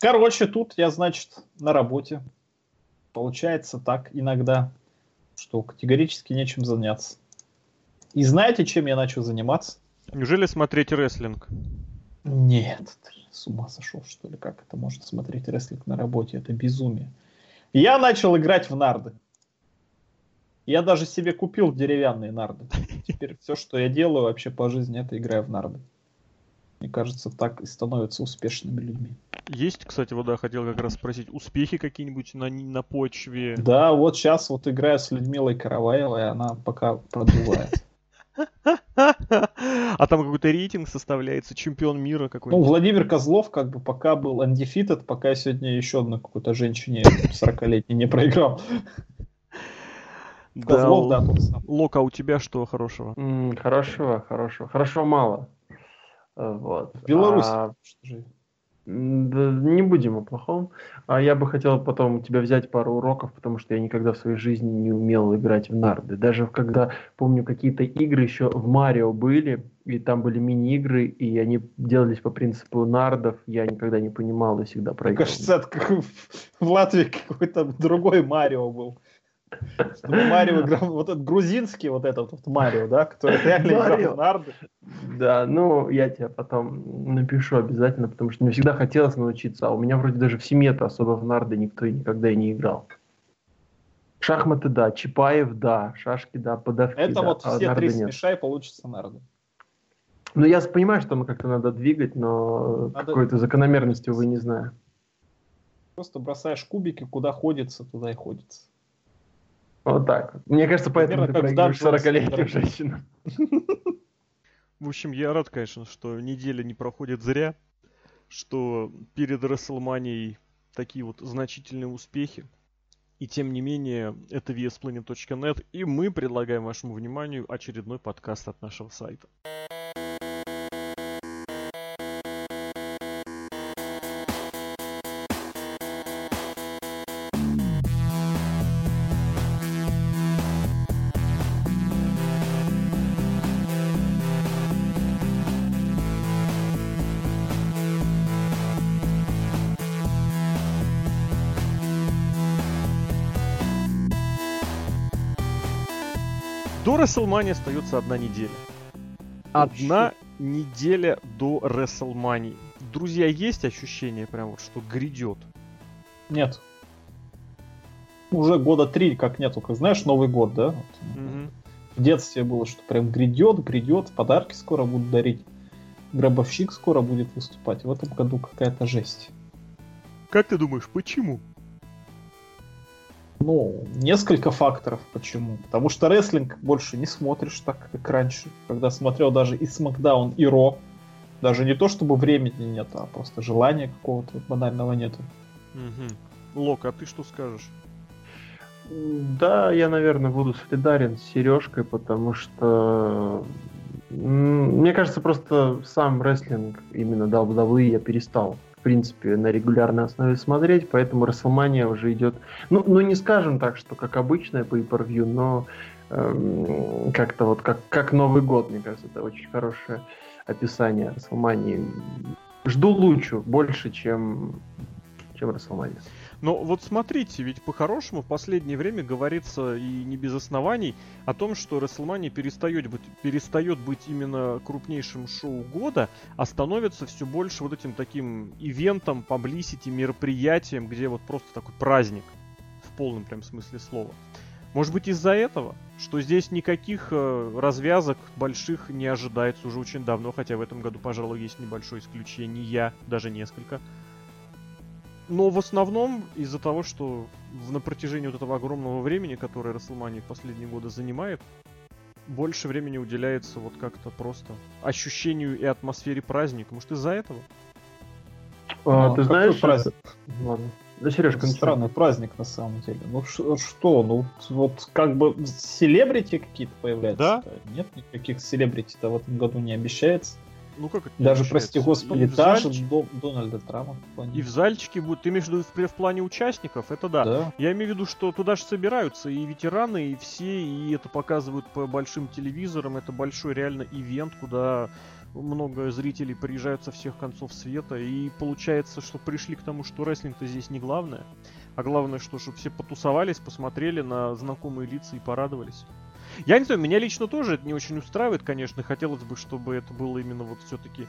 Короче, тут я, значит, на работе. Получается так иногда, что категорически нечем заняться. И знаете, чем я начал заниматься? Неужели смотреть рестлинг? Нет, ты с ума сошел, что ли? Как это может смотреть рестлинг на работе? Это безумие. Я начал играть в нарды. Я даже себе купил деревянные нарды. Теперь все, что я делаю вообще по жизни, это играю в нарды. Мне кажется, так и становятся успешными людьми. Есть, кстати, вот да, хотел как раз спросить, успехи какие-нибудь на, на почве? Да, вот сейчас вот играю с Людмилой Караваевой, она пока продувает. А там какой-то рейтинг составляется, чемпион мира какой-то. Ну, Владимир Козлов как бы пока был undefeated, пока я сегодня еще одной какой-то женщине 40-летней не проиграл. Козлов, да, самый. Лока, а у тебя что хорошего? хорошего, хорошего. Хорошего мало. Вот. В Беларуси. А... Не будем о плохом. А я бы хотел потом у тебя взять пару уроков, потому что я никогда в своей жизни не умел играть в нарды. Даже когда, помню, какие-то игры еще в Марио были, и там были мини-игры, и они делались по принципу нардов, я никогда не понимал и всегда проигрывал. Мне кажется, в Латвии какой-то другой Марио был. Марио играл, вот этот грузинский вот этот вот Марио, да, который реально играл в нарды. Да, ну, я тебе потом напишу обязательно, потому что мне всегда хотелось научиться, а у меня вроде даже в семье-то особо в нарды никто никогда и не играл. Шахматы, да, Чапаев, да, шашки, да, подавки, Это да, вот а все три смешай, получится нарды. Ну, я понимаю, что мы как-то надо двигать, но надо... какой-то закономерности, увы, не знаю. Просто бросаешь кубики, куда ходится, туда и ходится. Вот так. Мне кажется, поэтому Примерно ты проигрываешь 40-летним женщинам. В общем, я рад, конечно, что неделя не проходит зря, что перед WrestleMania такие вот значительные успехи. И тем не менее, это VSPlanet.net, и мы предлагаем вашему вниманию очередной подкаст от нашего сайта. WrestleMania остается одна неделя. Одна неделя до WrestleMania. Друзья, есть ощущение прям вот, что грядет? Нет. Уже года три как нету, как знаешь, Новый год, да? Вот. Угу. В детстве было, что прям грядет, грядет, подарки скоро будут дарить. Гробовщик скоро будет выступать. В этом году какая-то жесть. Как ты думаешь, почему? Ну, несколько факторов почему. Потому что рестлинг больше не смотришь так, как раньше. Когда смотрел даже и Смакдаун, и Ро. Даже не то, чтобы времени нет, а просто желания какого-то банального нету. Угу. Лок, а ты что скажешь? Да, я, наверное, буду солидарен с Сережкой, потому что мне кажется, просто сам рестлинг, именно WWE, я перестал принципе, на регулярной основе смотреть, поэтому WrestleMania уже идет, ну, ну не скажем так, что как обычное по per но эм, как-то вот как, как Новый год, мне кажется, это очень хорошее описание WrestleMania. Жду лучше, больше, чем, чем WrestleMania. Но вот смотрите, ведь по-хорошему в последнее время говорится и не без оснований о том, что WrestleMania перестает быть, перестает быть именно крупнейшим шоу года, а становится все больше вот этим таким ивентом, паблисити, мероприятием, где вот просто такой праздник в полном прям смысле слова. Может быть из-за этого, что здесь никаких э, развязок больших не ожидается уже очень давно, хотя в этом году, пожалуй, есть небольшое исключение, даже несколько. Но в основном из-за того, что на протяжении вот этого огромного времени, которое Расселмания в последние годы занимает, больше времени уделяется вот как-то просто ощущению и атмосфере праздника. Может, из-за этого? А, ну, ты знаешь, праздник? Ладно. Да, Сережка, странный праздник на самом деле. Ну что, ну вот как бы селебрити какие-то появляются. Да? Нет никаких селебрити-то в этом году не обещается. Ну как это? Даже, прости господи, даже До, Дональда Трампа. И в зальчике будут. Ты имеешь в виду в, в плане участников? Это да. да. Я имею в виду, что туда же собираются и ветераны, и все, и это показывают по большим телевизорам. Это большой реально ивент, куда много зрителей приезжают со всех концов света, и получается, что пришли к тому, что рестлинг-то здесь не главное, а главное, что чтобы все потусовались, посмотрели на знакомые лица и порадовались. Я не знаю, меня лично тоже это не очень устраивает, конечно, хотелось бы, чтобы это было именно вот все-таки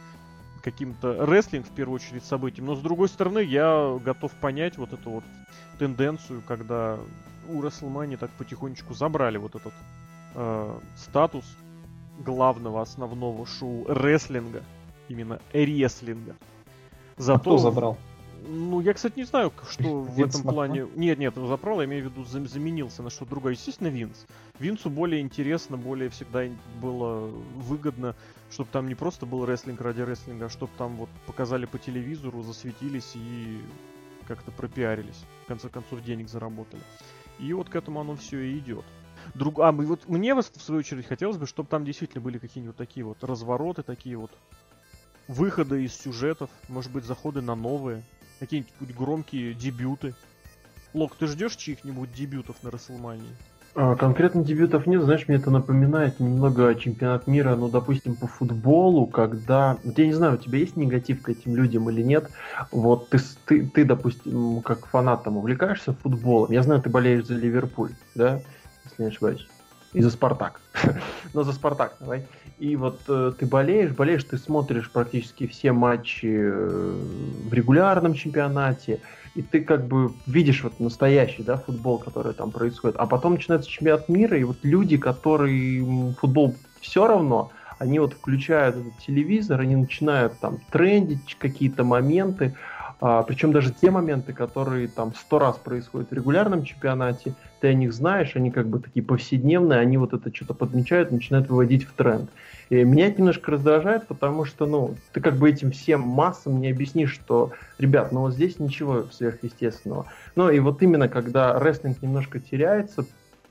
каким-то рестлинг в первую очередь событием, но с другой стороны я готов понять вот эту вот тенденцию, когда у WrestleMania так потихонечку забрали вот этот э, статус главного основного шоу рестлинга, именно рестлинга. Зато... А кто забрал? Ну, я, кстати, не знаю, что в этом плане... Нет, нет, забрал, я имею в виду, заменился на что-то другое. Естественно, Винс. Винсу более интересно, более всегда было выгодно, чтобы там не просто был рестлинг ради рестлинга, а чтобы там вот показали по телевизору, засветились и как-то пропиарились. В конце концов, денег заработали. И вот к этому оно все и идет. Друг... А, вот мне, в свою очередь, хотелось бы, чтобы там действительно были какие-нибудь такие вот развороты, такие вот выходы из сюжетов, может быть, заходы на новые, какие-нибудь громкие дебюты. Лок, ты ждешь чьих-нибудь дебютов на Расселмании? А, конкретно дебютов нет, знаешь, мне это напоминает немного чемпионат мира, ну, допустим, по футболу, когда... Я не знаю, у тебя есть негатив к этим людям или нет. Вот ты, ты, ты допустим, как фанат там увлекаешься футболом. Я знаю, ты болеешь за Ливерпуль, да, если не ошибаюсь. И за Спартак. Но за Спартак давай. И вот э, ты болеешь, болеешь, ты смотришь практически все матчи э, в регулярном чемпионате, и ты как бы видишь вот настоящий, да, футбол, который там происходит. А потом начинается чемпионат мира, и вот люди, которые футбол все равно, они вот включают этот телевизор, они начинают там трендить какие-то моменты, а, причем даже те моменты, которые там сто раз происходят в регулярном чемпионате, ты о них знаешь, они как бы такие повседневные, они вот это что-то подмечают, начинают выводить в тренд. И меня это немножко раздражает, потому что, ну, ты как бы этим всем массам не объяснишь, что, ребят, ну вот здесь ничего сверхъестественного. Ну и вот именно когда рестлинг немножко теряется,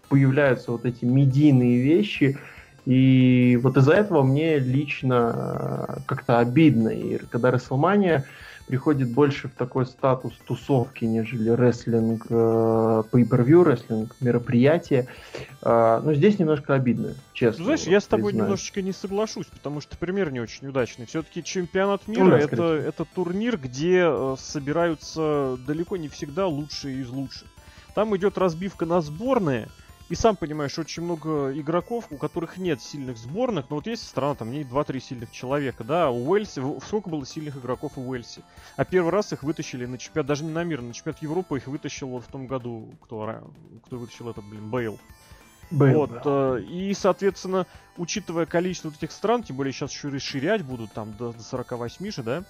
появляются вот эти медийные вещи, и вот из-за этого мне лично как-то обидно. И когда WrestleMania приходит больше в такой статус тусовки, нежели рестлинг, э, pay-per-view рестлинг, мероприятие. Э, но здесь немножко обидно, честно. Ну, знаешь, я с тобой признаю. немножечко не соглашусь, потому что пример не очень удачный. Все-таки чемпионат мира ну, да, это, это турнир, где э, собираются далеко не всегда лучшие из лучших. Там идет разбивка на сборные, и сам понимаешь, очень много игроков, у которых нет сильных сборных, но вот есть страна, там в ней 2-3 сильных человека, да, у Уэльси, сколько было сильных игроков у Уэльси? А первый раз их вытащили на чемпионат, даже не на мир, на чемпионат Европы их вытащил вот в том году, кто, кто вытащил этот, блин, Бейл. Бейл вот, да. э, и, соответственно, учитывая количество вот этих стран, тем более сейчас еще расширять будут, там, до, до 48 же, да,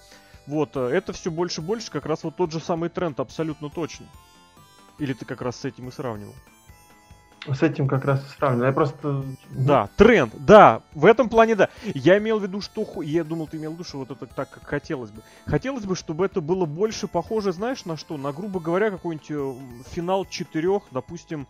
вот, э, это все больше и больше, как раз вот тот же самый тренд, абсолютно точно. Или ты как раз с этим и сравнивал? С этим как раз сравниваю. Я просто... Да, тренд, да, в этом плане да. Я имел в виду, что... Я думал, ты имел в виду, что вот это так, как хотелось бы. Хотелось бы, чтобы это было больше похоже, знаешь, на что? На, грубо говоря, какой-нибудь э, финал четырех, допустим,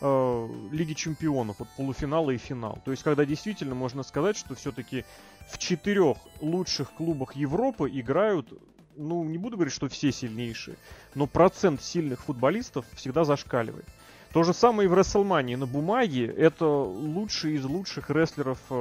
э, Лиги Чемпионов, вот полуфинала и финал. То есть, когда действительно можно сказать, что все-таки в четырех лучших клубах Европы играют ну, не буду говорить, что все сильнейшие, но процент сильных футболистов всегда зашкаливает. То же самое и в WrestleMania. На бумаге это лучший из лучших рестлеров, э,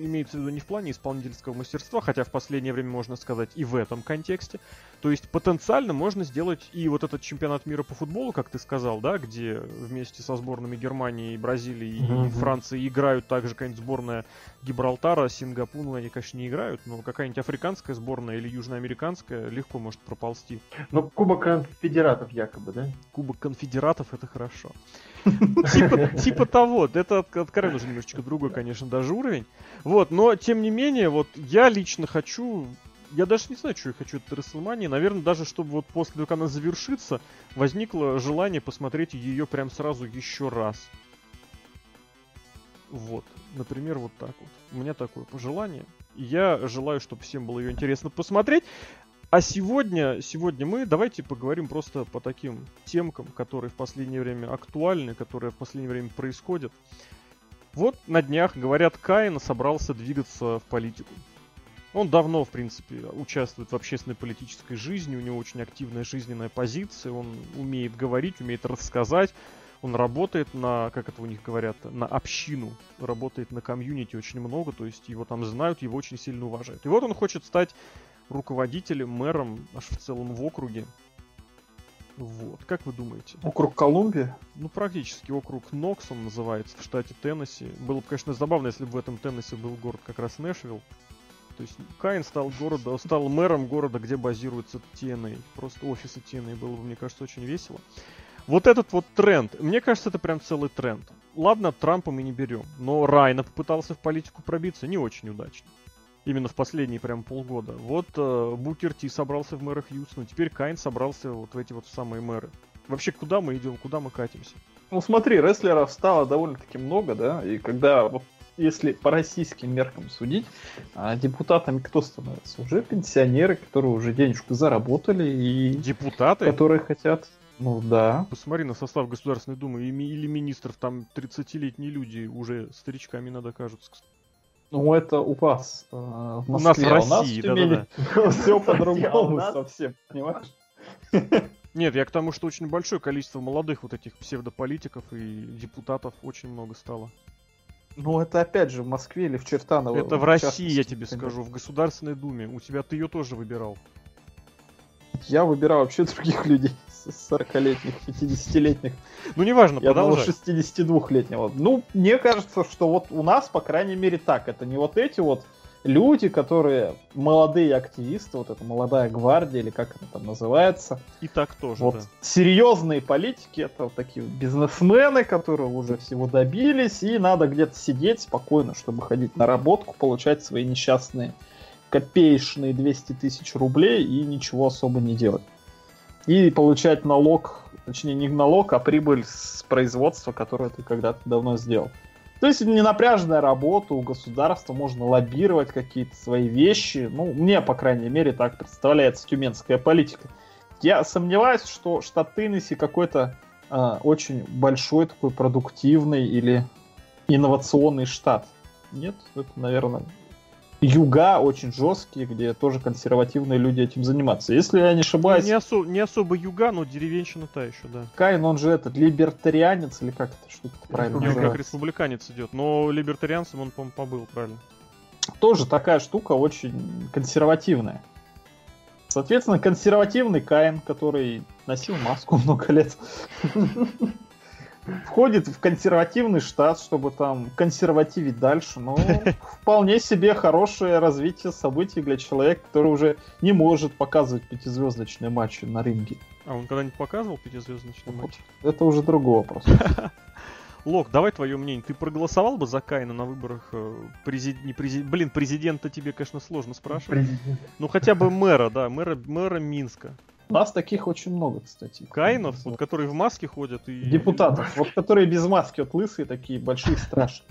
имеется в виду не в плане исполнительского мастерства, хотя в последнее время можно сказать и в этом контексте. То есть потенциально можно сделать и вот этот чемпионат мира по футболу, как ты сказал, да, где вместе со сборными Германии, Бразилии mm-hmm. и Франции играют также какая-нибудь сборная Гибралтара, Сингапура, ну, они, конечно, не играют, но какая-нибудь африканская сборная или южноамериканская легко может проползти. Ну, Кубок конфедератов якобы, да? Кубок конфедератов это хорошо. Типа, типа того, это откровенно уже немножечко другой, конечно, даже уровень. Вот, но тем не менее, вот я лично хочу я даже не знаю, что я хочу от WrestleMania. Наверное, даже чтобы вот после как она завершится, возникло желание посмотреть ее прям сразу еще раз. Вот. Например, вот так вот. У меня такое пожелание. Я желаю, чтобы всем было ее интересно посмотреть. А сегодня, сегодня мы давайте поговорим просто по таким темкам, которые в последнее время актуальны, которые в последнее время происходят. Вот на днях, говорят, Каин собрался двигаться в политику. Он давно, в принципе, участвует в общественной политической жизни, у него очень активная жизненная позиция, он умеет говорить, умеет рассказать, Он работает на, как это у них говорят, на общину, работает на комьюнити очень много, то есть его там знают, его очень сильно уважают. И вот он хочет стать руководителем, мэром аж в целом в округе. Вот, как вы думаете? Округ Колумбия? Ну, практически округ Нокс он называется в штате Теннесси. Было бы, конечно, забавно, если бы в этом Теннесси был город как раз Нэшвилл. То есть Каин стал города, стал мэром города, где базируется TNA. Просто офисы TNA было бы, мне кажется, очень весело. Вот этот вот тренд, мне кажется, это прям целый тренд. Ладно, Трампа мы не берем, но Райна попытался в политику пробиться не очень удачно. Именно в последние прям полгода. Вот э, Букер Ти собрался в мэра Хьюстона, теперь Кайн собрался вот в эти вот самые мэры. Вообще, куда мы идем, куда мы катимся? Ну смотри, рестлеров стало довольно-таки много, да, и когда если по российским меркам судить, а депутатами кто становится? Уже пенсионеры, которые уже денежку заработали и... Депутаты? Которые хотят ну да. Посмотри на состав Государственной Думы или министров, там 30-летние люди уже старичками надо кажутся. Ну это у вас э, в Москве. У нас в России, да, да, да. Все по-другому совсем, понимаешь? Нет, я к тому, что очень большое количество молодых вот этих псевдополитиков и депутатов очень много стало. Ну, это опять же в Москве или в Чертаново. Это в России, я тебе скажу, в Государственной Думе. У тебя ты ее тоже выбирал. Я выбирал вообще других людей. 40-летних, 50-летних. Ну, неважно, Я продолжай. 62-летнего. Ну, мне кажется, что вот у нас, по крайней мере, так. Это не вот эти вот люди, которые молодые активисты, вот эта молодая гвардия, или как это там называется. И так тоже, вот да. Серьезные политики, это вот такие бизнесмены, которые уже всего добились, и надо где-то сидеть спокойно, чтобы ходить на работку, получать свои несчастные копеечные 200 тысяч рублей и ничего особо не делать и получать налог, точнее не налог, а прибыль с производства, которое ты когда-то давно сделал. То есть не напряженная работа у государства, можно лоббировать какие-то свои вещи. Ну, мне, по крайней мере, так представляется тюменская политика. Я сомневаюсь, что штат Теннесси какой-то э, очень большой такой продуктивный или инновационный штат. Нет, это, наверное, юга очень жесткие, где тоже консервативные люди этим занимаются. Если я не ошибаюсь... Не, осо- не особо юга, но деревенщина та еще, да. Кайн, он же этот, либертарианец, или как это штука правильно Ну, как республиканец идет, но либертарианцем он, по-моему, побыл, правильно. Тоже такая штука очень консервативная. Соответственно, консервативный Каин, который носил маску много лет входит в консервативный штат, чтобы там консервативить дальше. Но вполне себе хорошее развитие событий для человека, который уже не может показывать пятизвездочные матчи на ринге. А он когда-нибудь показывал пятизвездочный матч? Это уже другой вопрос. Лок, давай твое мнение. Ты проголосовал бы за Кайна на выборах э, президент, не президент, блин, президента тебе, конечно, сложно спрашивать. Президент. Ну хотя бы мэра, да, мэра, мэра Минска. У нас таких очень много, кстати. Каинов, вот, которые в маске ходят и... Депутатов, вот которые без маски, вот лысые такие, большие, страшные.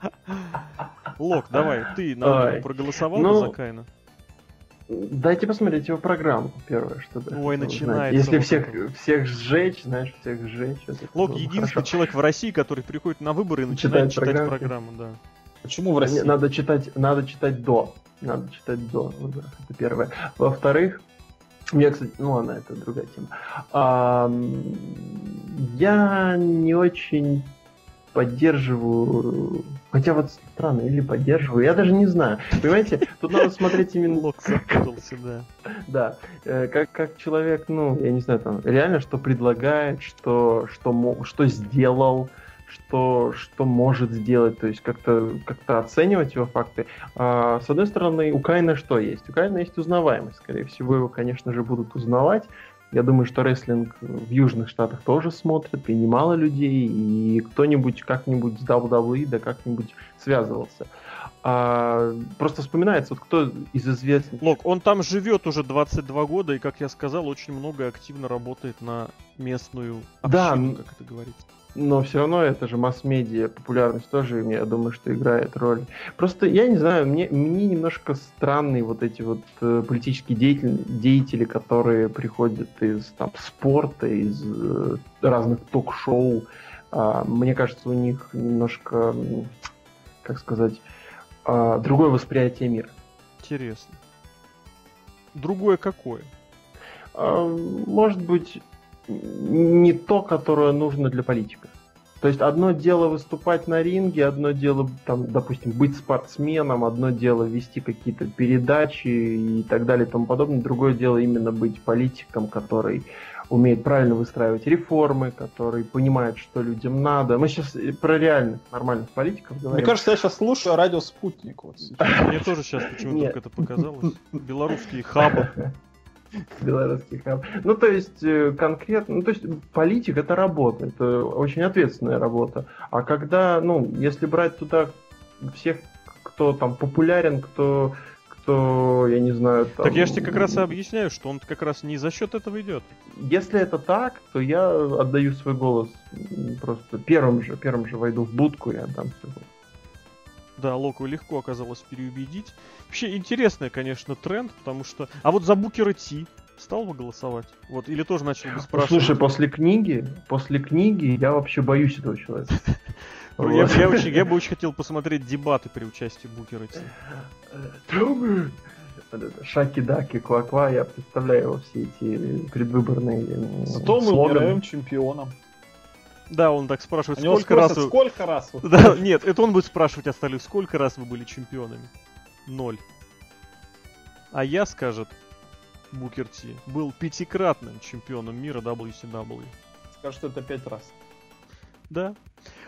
Лок, давай, ты на проголосовал ну, за Кайна? Дайте посмотреть его программу, первое, что да. Ой, начинается. Если всех, всех сжечь, знаешь, всех сжечь. Лок единственный хорошо. человек в России, который приходит на выборы и начинает читать, читать программу, да. Почему в России? Надо читать, надо читать до. Надо читать до это первое. Во-вторых, я, кстати, ну ладно, это другая тема. А, я не очень поддерживаю, хотя вот странно, или поддерживаю, я даже не знаю. Понимаете, тут надо смотреть именно... Лок запутался, да. Да, э, как, как человек, ну, я не знаю, там, реально, что предлагает, что, что, что сделал, что, что может сделать, то есть как-то как оценивать его факты. А, с одной стороны, у Кайна что есть? У Кайна есть узнаваемость. Скорее всего, его, конечно же, будут узнавать. Я думаю, что рестлинг в Южных Штатах тоже смотрят, и немало людей, и кто-нибудь как-нибудь с WWE да как-нибудь связывался. А, просто вспоминается, вот кто из известных... Лок, он там живет уже 22 года, и, как я сказал, очень много активно работает на местную общину, да, как это говорится но все равно это же масс-медиа, популярность тоже, я думаю, что играет роль. Просто, я не знаю, мне, мне немножко странные вот эти вот э, политические деятели, деятели, которые приходят из там, спорта, из э, разных ток-шоу. А, мне кажется, у них немножко, как сказать, а, другое восприятие мира. Интересно. Другое какое? А, может быть, не то, которое нужно для политика. То есть одно дело выступать на ринге, одно дело, там, допустим, быть спортсменом, одно дело вести какие-то передачи и так далее и тому подобное, другое дело именно быть политиком, который умеет правильно выстраивать реформы, который понимает, что людям надо. Мы сейчас про реальных, нормальных политиков говорим. Мне кажется, я сейчас слушаю радио «Спутник». Вот Мне тоже сейчас почему-то это показалось. Белорусские хабы. Белорусский хаб. Ну, то есть, э, конкретно, ну, то есть, политик это работа, это очень ответственная работа. А когда, ну, если брать туда всех, кто там популярен, кто что, я не знаю... Там... Так я же тебе как раз и объясняю, что он как раз не за счет этого идет. Если это так, то я отдаю свой голос просто первым же, первым же войду в будку и отдам свой голос. Да, Локу легко оказалось переубедить. Вообще интересный, конечно, тренд, потому что... А вот за Букера Ти стал бы голосовать? Вот, или тоже начал бы спрашивать? Слушай, после книги, после книги я вообще боюсь этого человека. Ну, я, я, очень, я бы очень хотел посмотреть дебаты при участии Букера Ти. Шаки-даки, ква-ква, я представляю его все эти предвыборные Зато мы умираем чемпионом. Да, он так спрашивает, сколько спросят, раз вы... Сколько раз вы... Да, нет, это он будет спрашивать остальных, сколько раз вы были чемпионами? Ноль. А я, скажет Букер Ти, был пятикратным чемпионом мира WCW. Скажет, это пять раз. Да.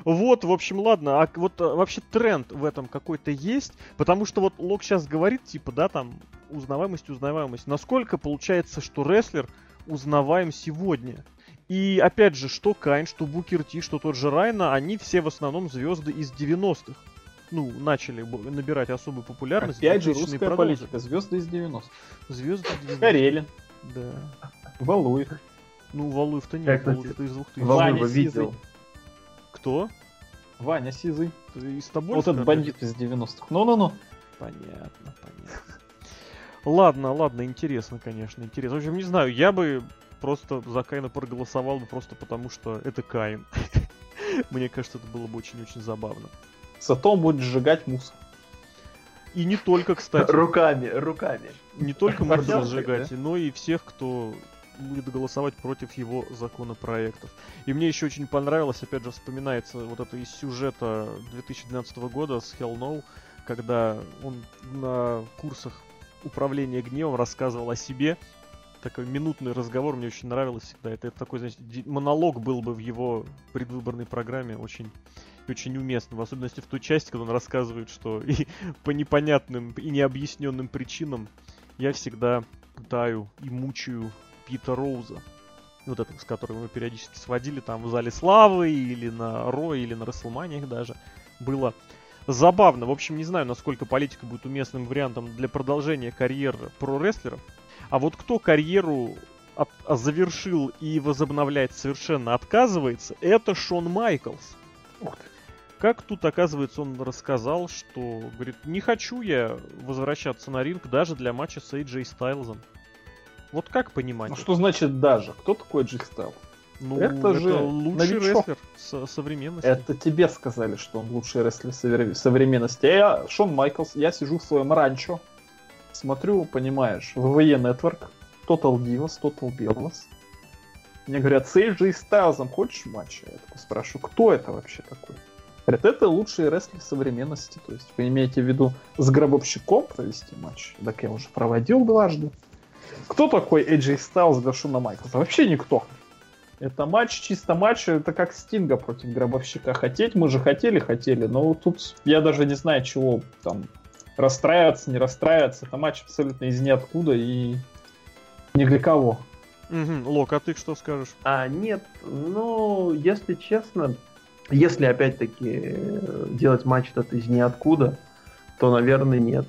Вот, в общем, ладно, а вот а, вообще тренд в этом какой-то есть, потому что вот Лок сейчас говорит, типа, да, там, узнаваемость, узнаваемость. Насколько получается, что рестлер узнаваем сегодня? И опять же, что Кайн, что Букер Ти, что тот же Райна, они все в основном звезды из 90-х. Ну, начали набирать особую популярность. Опять же, русская продолжили. политика. Звезды из 90-х. Звезды из 90-х. Карелин. Да. Валуев. Ну, Валуев-то нет, Валуев-то из 2000 Валуева видел. Кто? Ваня Сизый. Из тобой? Вот этот бандит из 90-х. Ну-ну-ну. Понятно, понятно. Ладно, ладно, интересно, конечно, интересно. В общем, не знаю, я бы просто за Каина проголосовал бы просто потому, что это Каин. Мне кажется, это было бы очень-очень забавно. Зато он будет сжигать мусор. И не только, кстати. Руками, руками. Не только мусор сжигать, но и всех, кто будет голосовать против его законопроектов. И мне еще очень понравилось, опять же, вспоминается вот это из сюжета 2012 года с Hell No, когда он на курсах управления гневом рассказывал о себе. Такой минутный разговор мне очень нравилось всегда. Это, это такой, знаете, монолог был бы в его предвыборной программе очень очень уместно, в особенности в той части, когда он рассказывает, что и по непонятным и необъясненным причинам я всегда пытаю и мучаю Пита Роуза. Вот этого, с которым мы периодически сводили там в Зале Славы или на Ро, или на Расселманиях даже. Было забавно. В общем, не знаю, насколько политика будет уместным вариантом для продолжения карьеры про-рестлеров. А вот кто карьеру от, а, завершил и возобновлять совершенно отказывается, это Шон Майклс. Ух ты. Как тут, оказывается, он рассказал, что, говорит, не хочу я возвращаться на ринг даже для матча с AJ Стайлзом. Вот как понимать? Ну что значит даже? Кто такой Джи Стайл? Ну, это, это же лучший новичок. рестлер со современности. Это тебе сказали, что он лучший рестлер современности. А я, Шон Майклс, я сижу в своем ранчо, смотрю, понимаешь, ВВЕ Network, Total Divas, Total Bellas. Мне говорят, с AJ Стайлзом хочешь матч? Я такой спрашиваю, кто это вообще такой? Говорят, это лучший рестлер современности. То есть вы имеете в виду с гробовщиком провести матч? Так я уже проводил дважды. Кто такой AJ Styles для Шона Майклса? Вообще никто. Это матч, чисто матч, это как Стинга против Гробовщика. Хотеть мы же хотели, хотели, но тут я даже не знаю, чего там расстраиваться, не расстраиваться. Это матч абсолютно из ниоткуда и ни для кого. Угу. Лок, а ты что скажешь? А, нет, ну, если честно, если опять-таки делать матч этот из ниоткуда, то, наверное, нет.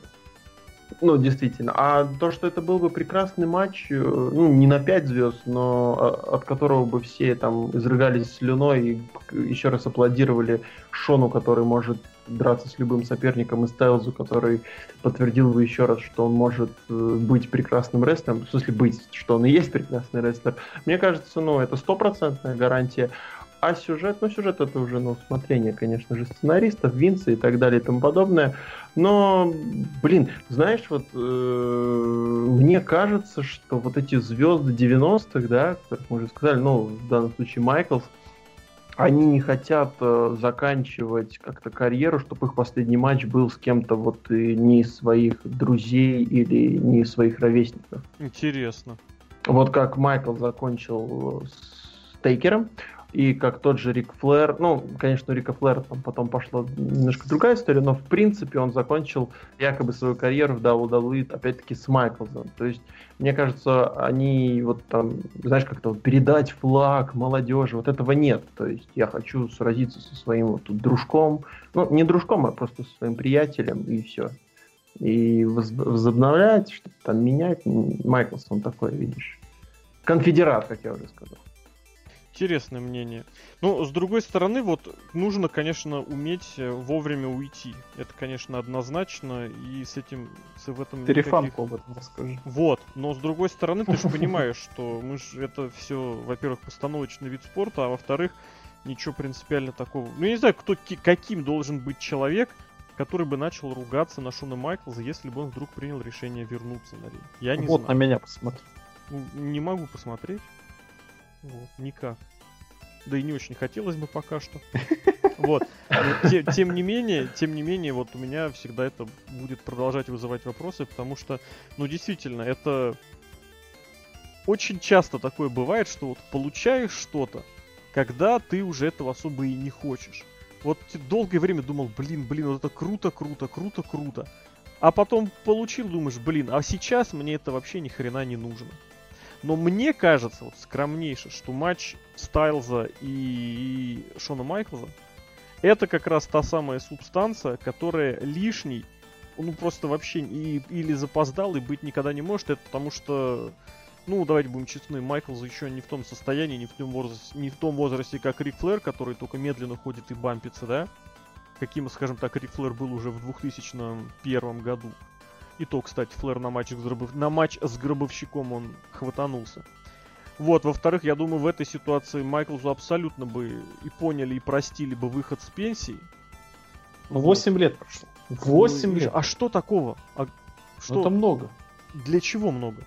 Ну, действительно. А то, что это был бы прекрасный матч, э, ну, не на 5 звезд, но а, от которого бы все там изрыгались слюной и еще раз аплодировали Шону, который может драться с любым соперником, и Стайлзу, который подтвердил бы еще раз, что он может э, быть прекрасным рестлером, в смысле быть, что он и есть прекрасный рестлер. Мне кажется, ну, это стопроцентная гарантия. А сюжет, ну сюжет это уже на усмотрение, конечно же, сценаристов, Винца и так далее и тому подобное. Но, блин, знаешь, вот э, мне кажется, что вот эти звезды 90-х, да, как мы уже сказали, ну, в данном случае Майклс, они не хотят э, заканчивать как-то карьеру, чтобы их последний матч был с кем-то вот и не из своих друзей или не из своих ровесников. Интересно. Вот как Майкл закончил с Тейкером, и как тот же Рик Флэр, ну, конечно, у Рика Флэра там потом пошла немножко другая история, но в принципе он закончил якобы свою карьеру в WWE опять-таки с Майклзом. То есть, мне кажется, они вот там, знаешь, как-то вот передать флаг молодежи, вот этого нет. То есть я хочу сразиться со своим вот тут дружком, ну, не дружком, а просто со своим приятелем, и все. И возобновлять, что-то там менять. Майклс, он такой, видишь. Конфедерат, как я уже сказал. Интересное мнение. Ну, с другой стороны, вот нужно, конечно, уметь э, вовремя уйти. Это, конечно, однозначно, и с этим, с в этом... Перефанку об этом расскажи. Вот, но с другой стороны, ты же понимаешь, что мы же это все, во-первых, постановочный вид спорта, а во-вторых, ничего принципиально такого. Ну, я не знаю, кто, каким должен быть человек, который бы начал ругаться на Шона Майклза, если бы он вдруг принял решение вернуться на ринг. Я не вот знаю. на меня посмотри. Ну, не могу посмотреть. Вот, никак. Да и не очень хотелось бы пока что. Вот. Но, те, тем не менее, тем не менее, вот у меня всегда это будет продолжать вызывать вопросы, потому что, ну, действительно, это очень часто такое бывает, что вот получаешь что-то, когда ты уже этого особо и не хочешь. Вот долгое время думал, блин, блин, вот это круто, круто, круто, круто. А потом получил, думаешь, блин, а сейчас мне это вообще ни хрена не нужно. Но мне кажется, вот скромнейше, что матч Стайлза и Шона Майклза это как раз та самая субстанция, которая лишний, ну просто вообще и, или запоздал и быть никогда не может, это потому что, ну давайте будем честны, Майклз еще не в том состоянии, не в том возрасте, не в том возрасте, как Рик Флэр, который только медленно ходит и бампится, да? Каким, скажем так, Рик Флэр был уже в 2001 году. И то, кстати, Флэр на матч, с гробов... на матч с гробовщиком он хватанулся. Вот, во-вторых, я думаю, в этой ситуации Майклзу абсолютно бы и поняли, и простили бы выход с пенсии. Ну, 8 лет прошло. 8 ну, лет. А что такого? А что? Ну, это много. Для чего много?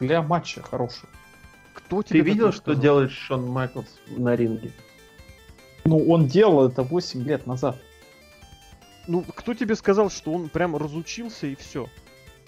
Для матча хорошего. Кто тебе Ты видел, что делает Шон Майклс на ринге? Ну, он делал это 8 лет назад. Ну, кто тебе сказал, что он прям разучился и все?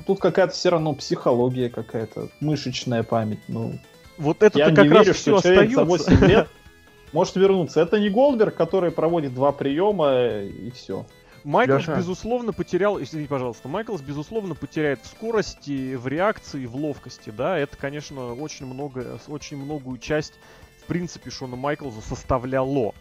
Тут какая-то все равно психология какая-то, мышечная память, ну... Вот это как не раз верю, все что остается. 8 лет может вернуться. Это не Голдберг, который проводит два приема и все. Майклс, Леша. безусловно, потерял, извини, пожалуйста, Майклс, безусловно, потеряет в скорости, в реакции, в ловкости, да, это, конечно, очень много, очень многую часть, в принципе, Шона Майклза составляло.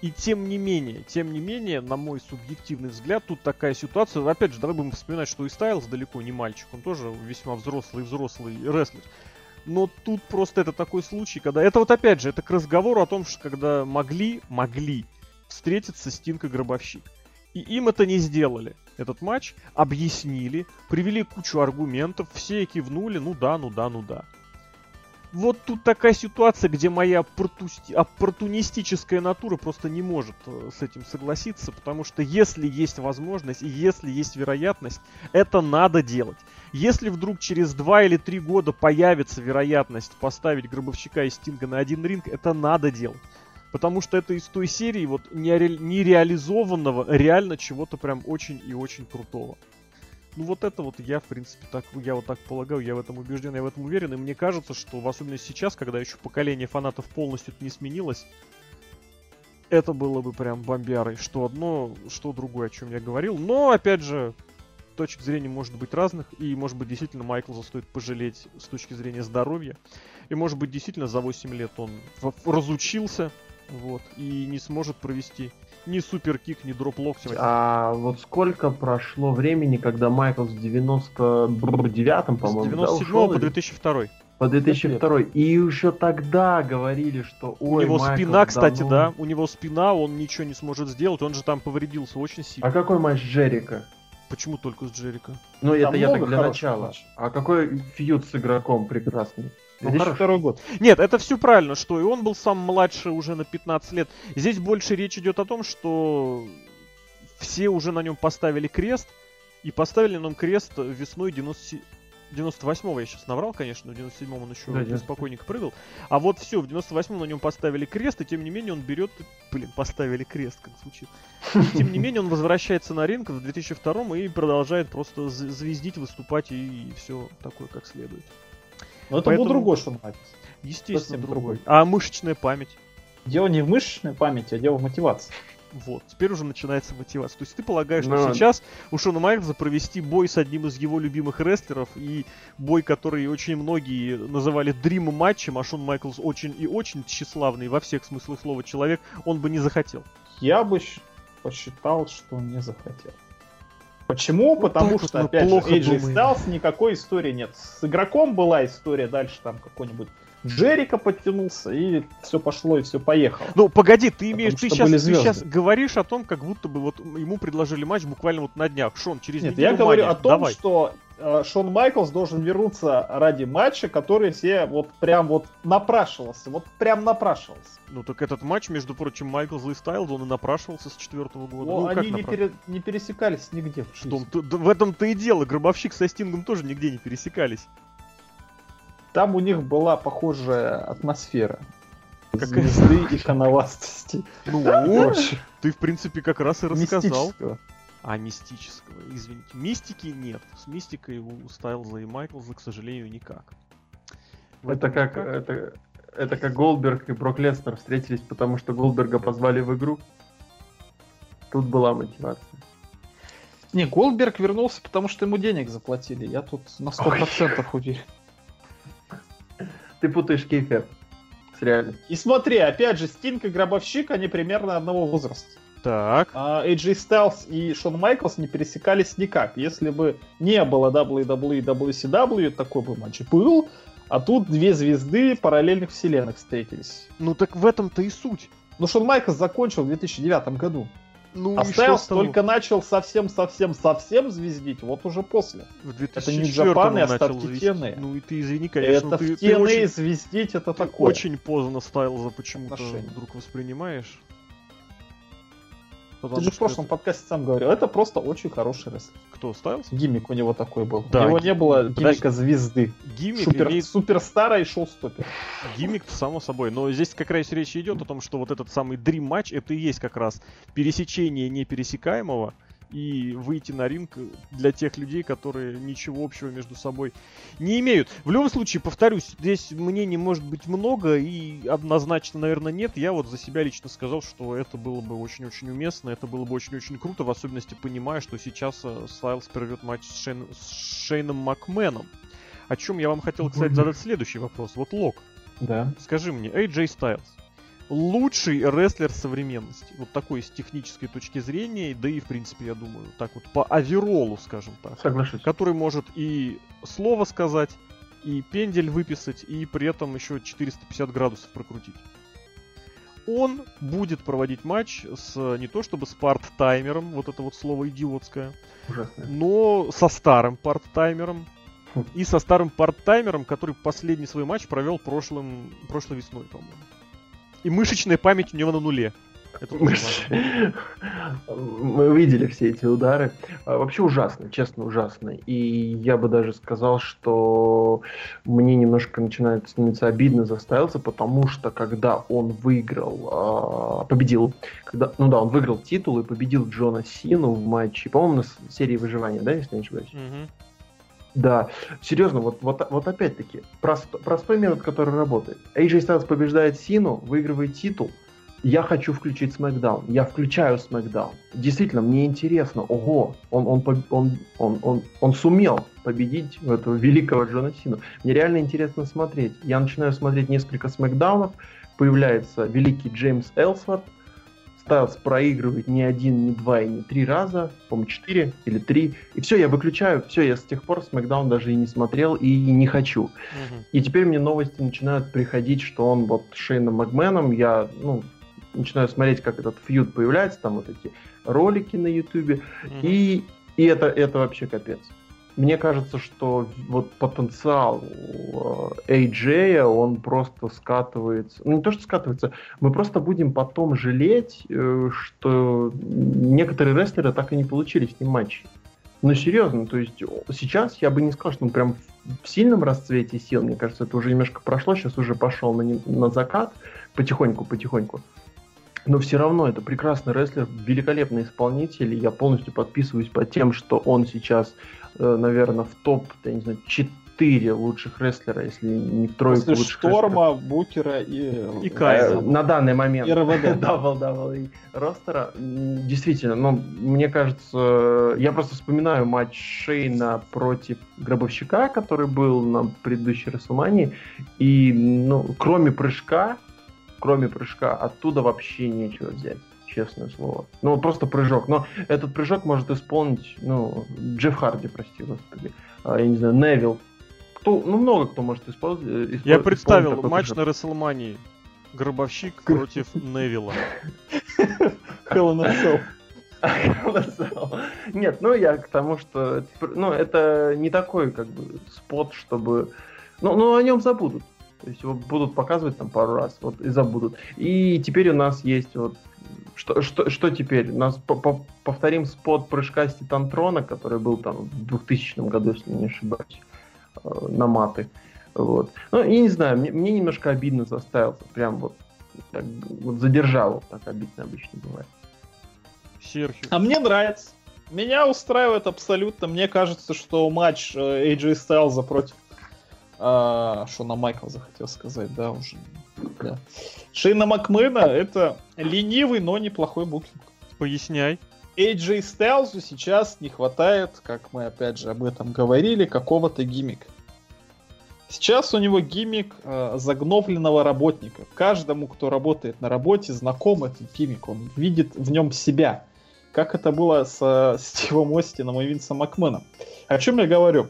И тем не менее, тем не менее, на мой субъективный взгляд, тут такая ситуация. Опять же, давай будем вспоминать, что и Стайлз далеко не мальчик, он тоже весьма взрослый, взрослый рестлер. Но тут просто это такой случай, когда... Это вот опять же, это к разговору о том, что когда могли, могли встретиться Стинг и Гробовщик. И им это не сделали. Этот матч объяснили, привели кучу аргументов, все кивнули, ну да, ну да, ну да вот тут такая ситуация, где моя оппортунистическая натура просто не может э, с этим согласиться, потому что если есть возможность и если есть вероятность, это надо делать. Если вдруг через два или три года появится вероятность поставить Гробовщика и Стинга на один ринг, это надо делать. Потому что это из той серии вот нереализованного реально чего-то прям очень и очень крутого. Ну вот это вот я, в принципе, так, я вот так полагаю, я в этом убежден, я в этом уверен, и мне кажется, что в особенности сейчас, когда еще поколение фанатов полностью не сменилось, это было бы прям бомбярой, что одно, что другое, о чем я говорил. Но, опять же, точек зрения может быть разных, и, может быть, действительно Майклза стоит пожалеть с точки зрения здоровья. И, может быть, действительно за 8 лет он разучился, вот, и не сможет провести ни суперкик, ни дроп локтем. А вот сколько прошло времени, когда Майкл с 99-м, по-моему, С 97 да, по 2002 по 2002 и еще тогда говорили, что ой, у него Майкл спина, кстати, давно... да, у него спина, он ничего не сможет сделать, он же там повредился очень сильно. А какой матч Джерика? Почему только с Джерика? Ну, там это я так для начала. Матч. А какой фьюд с игроком прекрасный? 2002 ну, год. Нет, это все правильно, что и он был сам младше уже на 15 лет. Здесь больше речь идет о том, что все уже на нем поставили крест, и поставили нам крест весной 90... 98-го я сейчас наврал, конечно, в 97-м он еще да, спокойненько прыгал. А вот все, в 98-м на нем поставили крест, и тем не менее он берет... Блин, поставили крест, как звучит. И, тем не менее он возвращается на ринг в 2002 и продолжает просто звездить, выступать и, и все такое как следует. Но это Поэтому... был другой Шон Майклс. Естественно, другой. другой. А мышечная память? Дело не в мышечной памяти, а дело в мотивации. Вот, теперь уже начинается мотивация. То есть ты полагаешь, что Но... Ну, сейчас у Шона Майклза провести бой с одним из его любимых рестлеров и бой, который очень многие называли дрим матчем, а Шон Майклз очень и очень тщеславный во всех смыслах слова человек, он бы не захотел. Я бы посчитал, что не захотел. Почему? Потому что, вот опять же, AJ Styles никакой истории нет. С игроком была история, дальше там какой-нибудь Джерика подтянулся, и все пошло, и все поехало. Ну, погоди, ты имеешь, ты сейчас, ты сейчас говоришь о том, как будто бы вот ему предложили матч буквально вот на днях. Шон, через Нет, я говорю о том, Давай. что Шон Майклс должен вернуться ради матча, который все вот прям вот напрашивался, вот прям напрашивался. Ну так этот матч, между прочим, Майклс и Стайлз, он и напрашивался с четвертого года. Ну, ну они не, пере, не пересекались нигде. В, том, в этом-то и дело. Гробовщик со Стингом тоже нигде не пересекались. Там у них была похожая атмосфера. Как звезды и коновастости. Ну, ты, в принципе, как раз и рассказал. А, мистического. Извините. Мистики нет. С мистикой у Стайлза и Майклза, к сожалению, никак. Это как, это, это как Голдберг и Брок Леснер встретились, потому что Голдберга позвали в игру. Тут была мотивация. Не, Голдберг вернулся, потому что ему денег заплатили. Я тут на 100% Ой. уверен. Ты путаешь кейфэп с реальностью. И смотри, опять же, Стинг и Гробовщик, они примерно одного возраста. Так. А AJ Styles и Шон Майклс не пересекались никак. Если бы не было WWE и WCW, такой бы матч был. А тут две звезды параллельных вселенных встретились. Ну так в этом-то и суть. Ну Шон Майклс закончил в 2009 году. Ну, а Стайлс только начал совсем-совсем-совсем звездить, вот уже после. В 2004 это не Джапан, а ставки TNA. Ну и ты извини, конечно. Это ты, в TNA очень, звездить, это такое. Очень поздно Стайлза почему-то вдруг воспринимаешь. Потому Ты же в прошлом это... подкасте сам говорил, это просто очень хороший рестлер. Кто, Стайлз? Гиммик у него такой был. Да, у него не было гиммика звезды. Гиммик Супер, имеет... Суперстара и шоу-стопер. Гиммик, само собой. Но здесь как раз речь идет о том, что вот этот самый Dream матч это и есть как раз пересечение непересекаемого и выйти на ринг для тех людей, которые ничего общего между собой не имеют. В любом случае, повторюсь, здесь мнений может быть много и однозначно, наверное, нет. Я вот за себя лично сказал, что это было бы очень-очень уместно, это было бы очень-очень круто, в особенности понимая, что сейчас э, Стайлс прервет матч с, Шейн... с Шейном Макменом. О чем я вам хотел, кстати, задать следующий вопрос. Вот Лок. Да. Скажи мне, AJ Styles, лучший рестлер современности. Вот такой с технической точки зрения, да и в принципе, я думаю, так вот по аверолу, скажем так. Соглашусь. Который может и слово сказать, и пендель выписать, и при этом еще 450 градусов прокрутить. Он будет проводить матч с не то чтобы с парт-таймером, вот это вот слово идиотское, Ужасно. но со старым парт-таймером, хм. и со старым парт-таймером, который последний свой матч провел прошлым, прошлой весной, по-моему. И мышечная память у него на нуле. Это Мы видели все эти удары. А, вообще ужасно, честно ужасно. И я бы даже сказал, что мне немножко начинает становиться обидно за Стайлса, потому что когда он выиграл, а, победил, когда, ну да, он выиграл титул и победил Джона Сину в матче, по-моему, на серии выживания, да, если не ошибаюсь? Да, серьезно, вот, вот, вот опять-таки, прост, простой метод, который работает. AJ Styles побеждает Сину, выигрывает титул. Я хочу включить SmackDown. Я включаю SmackDown. Действительно, мне интересно. Ого, он, он, он, он, он, он, сумел победить этого великого Джона Сину. Мне реально интересно смотреть. Я начинаю смотреть несколько SmackDown'ов. Появляется великий Джеймс Элсворт, Стайлс проигрывает не один, не два и не три раза, по-моему, четыре или три. И все, я выключаю, все, я с тех пор SmackDown даже и не смотрел и не хочу. Угу. И теперь мне новости начинают приходить, что он вот Шейном Макменом, я, ну, начинаю смотреть, как этот фьюд появляется, там вот эти ролики на Ютубе, угу. и, и это, это вообще капец. Мне кажется, что вот потенциал AJ, он просто скатывается. Ну, не то, что скатывается, мы просто будем потом жалеть, э, что некоторые рестлеры так и не получили с ним матчи. Ну, серьезно, то есть сейчас я бы не сказал, что он прям в сильном расцвете сил. Мне кажется, это уже немножко прошло, сейчас уже пошел на, на закат потихоньку, потихоньку. Но все равно это прекрасный рестлер, великолепный исполнитель. И я полностью подписываюсь под тем, что он сейчас Э, наверное, в топ, я не знаю, 4 лучших рестлера, если не в тройку После лучших Шторма, рестлеров. Букера и, и Кайза. На данный момент. И РВД. WWE ростера. Действительно, но мне кажется, я просто вспоминаю матч Шейна против Гробовщика, который был на предыдущей Расселмании, и, ну, кроме прыжка, кроме прыжка, оттуда вообще нечего взять честное слово. Ну, просто прыжок. Но этот прыжок может исполнить, ну, Джефф Харди, прости господи. А, я не знаю, Невил. Кто, ну, много кто может использовать. Э, я представил матч прыжок. на Расселмании. Гробовщик против Невилла. Hell in Нет, ну я к тому, что ну, это не такой как бы спот, чтобы... Ну, ну о нем забудут. То есть его будут показывать там пару раз, вот и забудут. И теперь у нас есть вот что, что, что теперь? Нас по -по повторим спот прыжка с Титантрона, который был там в 2000 году, если не ошибаюсь, э, на маты. Вот. Ну, я не знаю, мне, мне немножко обидно заставил, прям вот, так, вот задержал, вот так обидно обычно бывает. Серхио. А мне нравится. Меня устраивает абсолютно. Мне кажется, что матч э, AJ Styles против а, Шона Майкл захотел сказать, да, уже. Да. Шейна Макмена это ленивый, но неплохой букинг. Поясняй. AJ Стайлзу сейчас не хватает, как мы опять же об этом говорили, какого-то гиммика. Сейчас у него гиммик э, загновленного работника. Каждому, кто работает на работе, знаком этот гиммик. Он видит в нем себя. Как это было с э, Стивом Остином и Винсом Макменом. О чем я говорю?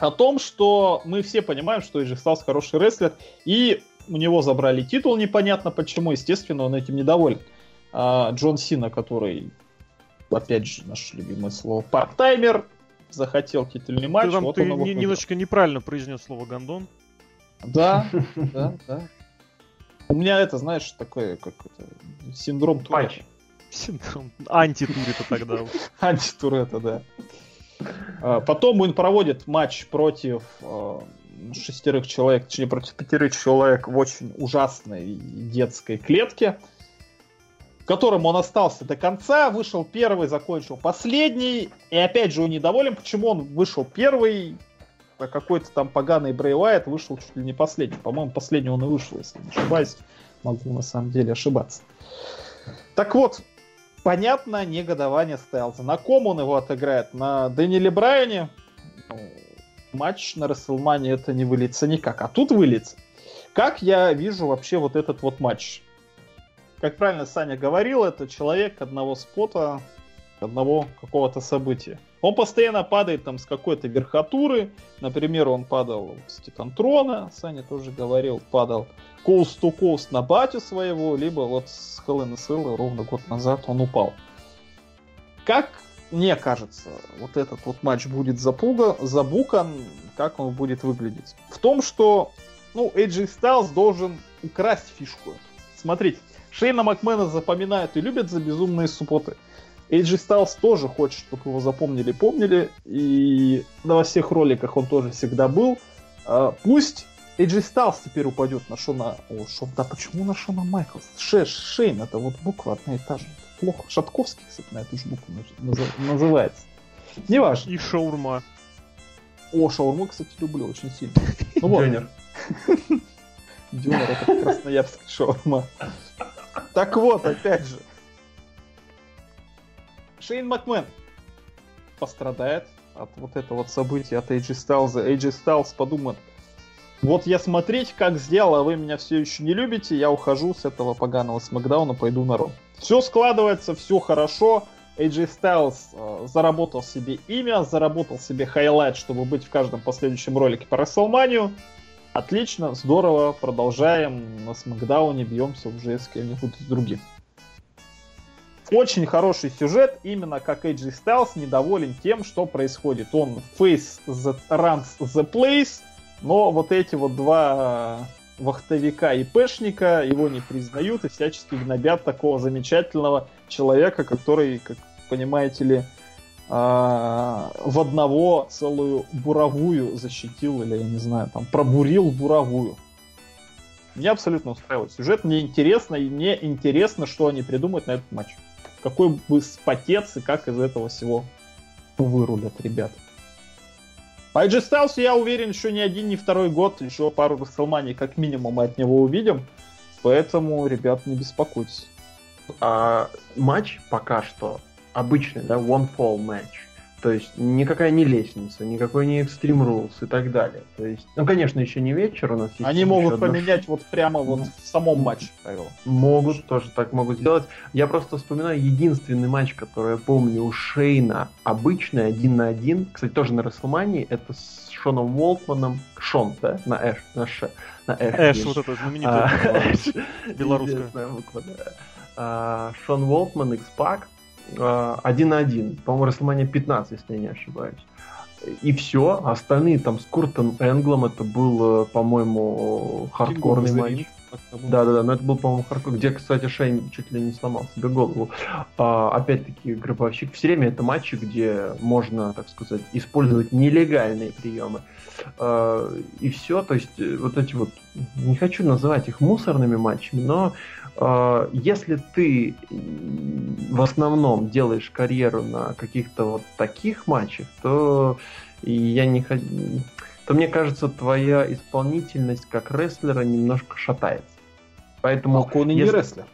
о том, что мы все понимаем, что Эджи Сталс хороший рестлер, и у него забрали титул, непонятно почему, естественно, он этим недоволен. А Джон Сина, который, опять же, наше любимое слово, парт-таймер, захотел титульный матч. Ты, там, вот ты он не, немножечко неправильно произнес слово Гандон. Да, да, да. У меня это, знаешь, такое, как это, синдром Туретта. Синдром антитурета тогда. Антитурета, да. А, потом он проводит матч против а, шестерых человек, точнее против пятерых человек в очень ужасной детской клетке, в котором он остался до конца, вышел первый, закончил последний, и опять же он недоволен, почему он вышел первый, а какой-то там поганый Брей Уайт вышел чуть ли не последний. По-моему, последний он и вышел, если не ошибаюсь. Могу на самом деле ошибаться. Так вот, понятно негодование Стайлза. На ком он его отыграет? На Дэниеле Брайане? Матч на Расселмане это не выльется никак. А тут выльется. Как я вижу вообще вот этот вот матч? Как правильно Саня говорил, это человек одного спота, одного какого-то события. Он постоянно падает там с какой-то верхотуры. Например, он падал с Титантрона, Саня тоже говорил, падал coast to coast на батю своего, либо вот с Hell in ровно год назад он упал. Как мне кажется, вот этот вот матч будет запуга, забукан, как он будет выглядеть. В том, что, ну, AJ Styles должен украсть фишку. Смотрите, Шейна Макмена запоминают и любят за безумные суппоты. AJ Styles тоже хочет, чтобы его запомнили, помнили, и на всех роликах он тоже всегда был. А, пусть AJ Styles теперь упадет на Шона... О, Шон... Да почему на Шона Майклс? Ше, Шейн, это вот буква одна и та же. Плохо. Шатковский, кстати, на эту же букву называется. Неважно. И шаурма. О, шаурму, кстати, люблю очень сильно. Ну вот. Дёнер. Дёнер это красноярский шаурма. Так вот, опять же. Шейн Макмен пострадает от вот этого вот события, от AJ Styles. AJ Styles подумает, вот я, смотрите, как сделал, а вы меня все еще не любите, я ухожу с этого поганого смакдауна, пойду на Raw. Все складывается, все хорошо. AJ Styles э, заработал себе имя, заработал себе хайлайт, чтобы быть в каждом последующем ролике по Расселманию. Отлично, здорово, продолжаем на Смакдауне, бьемся уже с кем-нибудь другим. очень хороший сюжет, именно как AJ Styles недоволен тем, что происходит. Он face that runs the place, но вот эти вот два вахтовика и пешника его не признают и всячески гнобят такого замечательного человека, который, как понимаете ли, а, в одного целую буровую защитил, или, я не знаю, там, пробурил буровую. Мне абсолютно устраивает сюжет. Мне интересно, и мне интересно, что они придумают на этот матч. Какой бы спотец и как из этого всего вырулят ребята. AJ Styles, я уверен, еще ни один, ни второй год, еще пару WrestleMania как минимум мы от него увидим. Поэтому, ребят, не беспокойтесь. А, матч пока что обычный, да, one fall match. То есть никакая не лестница, никакой не Extreme Rules и так далее. То есть, ну, конечно, еще не вечер у нас есть. Они могут поменять ш... вот прямо вот в самом матче правила. Могут, тоже так могут сделать. Я просто вспоминаю единственный матч, который я помню у Шейна, обычный, один на один. Кстати, тоже на Расселмании. Это с Шоном Уолтманом. Шон, да? На Эш. На Ш. На Эш. Эш, вот это знаменитая белорусская. А, Шон Уолтман, X-Pac один на один. По-моему, Расселмания 15, если я не ошибаюсь. И все. Остальные там с Куртом Энглом это был, э, по-моему, хардкорный матч. Да, да, да, но это был, по-моему, хардкор, где, кстати, Шейн чуть ли не сломал себе голову. А, опять-таки, гробовщик. Все время это матчи, где можно, так сказать, использовать нелегальные приемы. А, и все, то есть э, вот эти вот, не хочу называть их мусорными матчами, но если ты в основном делаешь карьеру на каких-то вот таких матчах, то я не то мне кажется, твоя исполнительность как рестлера немножко шатается. Поэтому, а он и если... не рестлер.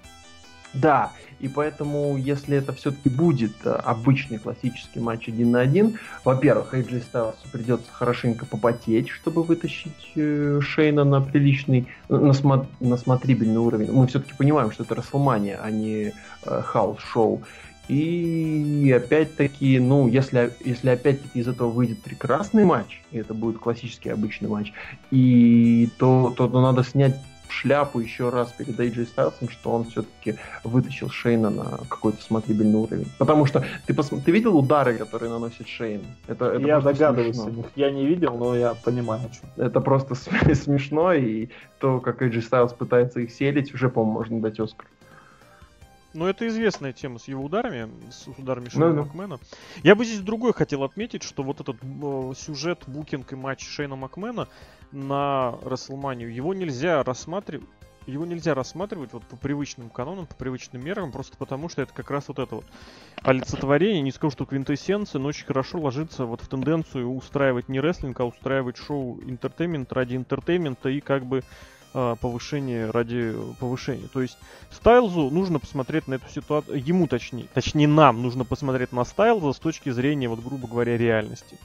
Да, и поэтому, если это все-таки будет э, обычный классический матч один на один, во-первых, AJ Styles придется хорошенько попотеть, чтобы вытащить э, Шейна на приличный, на, смо- на смотрибельный уровень. Мы все-таки понимаем, что это Расселмания, а не э, хаус-шоу. И опять-таки, ну, если, если опять-таки из этого выйдет прекрасный матч, и это будет классический обычный матч, и то, то, то надо снять шляпу еще раз перед AJ Styles, что он все-таки вытащил Шейна на какой-то смотрибельный уровень. Потому что ты, пос... ты видел удары, которые наносит Шейн? Это, это я догадываюсь смешно. Я не видел, но я понимаю, о чем. Это просто смешно, и то, как AJ Styles пытается их селить, уже, по-моему, можно дать Оскар. Ну, это известная тема с его ударами, с ударами Шейна ну, Макмена. Я бы здесь другой хотел отметить, что вот этот э, сюжет, букинг и матч Шейна Макмена на Расселманию, его нельзя рассматривать его нельзя рассматривать вот по привычным канонам, по привычным мерам, просто потому что это как раз вот это вот олицетворение, не скажу, что квинтэссенция, но очень хорошо ложится вот в тенденцию устраивать не рестлинг, а устраивать шоу entertainment ради entertainment а и как бы повышение ради повышения. То есть Стайлзу нужно посмотреть на эту ситуацию, ему точнее, точнее нам нужно посмотреть на Стайлза с точки зрения, вот грубо говоря, реальности.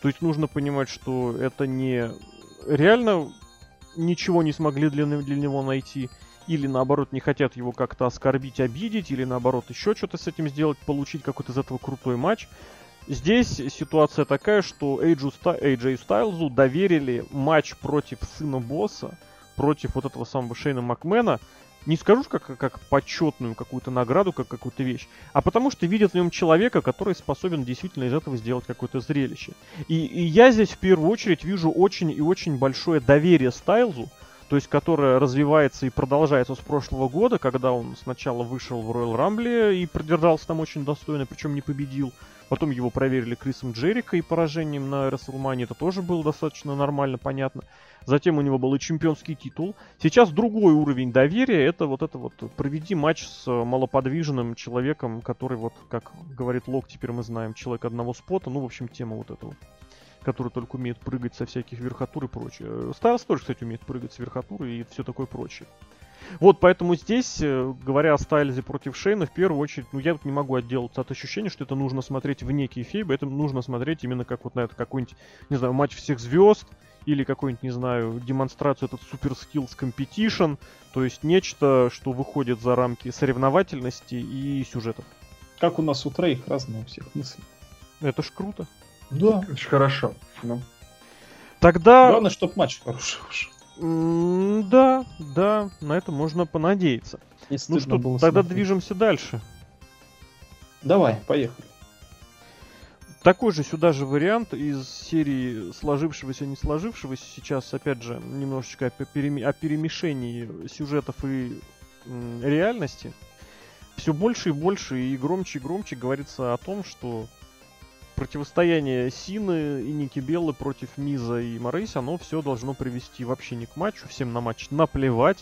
То есть нужно понимать, что это не реально ничего не смогли для, для него найти, или наоборот не хотят его как-то оскорбить, обидеть, или наоборот еще что-то с этим сделать, получить какой-то из этого крутой матч. Здесь ситуация такая, что AJ Стайлзу доверили матч против сына босса, против вот этого самого Шейна Макмена, не скажу как, как почетную какую-то награду, как какую-то вещь, а потому что видят в нем человека, который способен действительно из этого сделать какое-то зрелище. И, и я здесь в первую очередь вижу очень и очень большое доверие Стайлзу, то есть которое развивается и продолжается с прошлого года, когда он сначала вышел в Royal Rumble и продержался там очень достойно, причем не победил. Потом его проверили Крисом Джерика и поражением на WrestleMania, это тоже было достаточно нормально, понятно. Затем у него был и чемпионский титул. Сейчас другой уровень доверия, это вот это вот проведи матч с малоподвижным человеком, который вот, как говорит Лок, теперь мы знаем, человек одного спота, ну, в общем, тема вот этого который только умеет прыгать со всяких верхотур и прочее. Стайлс тоже, кстати, умеет прыгать с верхотуры и все такое прочее. Вот, поэтому здесь, э, говоря о Стайлзе против Шейна, в первую очередь, ну, я тут не могу отделаться от ощущения, что это нужно смотреть в некий кейфейб, это нужно смотреть именно как вот на это какой-нибудь, не знаю, матч всех звезд, или какой-нибудь, не знаю, демонстрацию этот Super Skills Competition, то есть нечто, что выходит за рамки соревновательности и сюжетов. Как у нас у троих разные у всех мысли. Это ж круто. Да. Это ж хорошо. Ну. Тогда... Главное, чтобы матч хороший уж. Да, да, на это можно понадеяться. ну что, тогда смотреть. движемся дальше. Давай, поехали. Такой же сюда же вариант из серии сложившегося, не сложившегося. Сейчас, опять же, немножечко о, переми- о перемешении сюжетов и реальности. Все больше и больше и громче и громче говорится о том, что противостояние Сины и Ники Беллы против Миза и Морейси, оно все должно привести вообще не к матчу, всем на матч наплевать.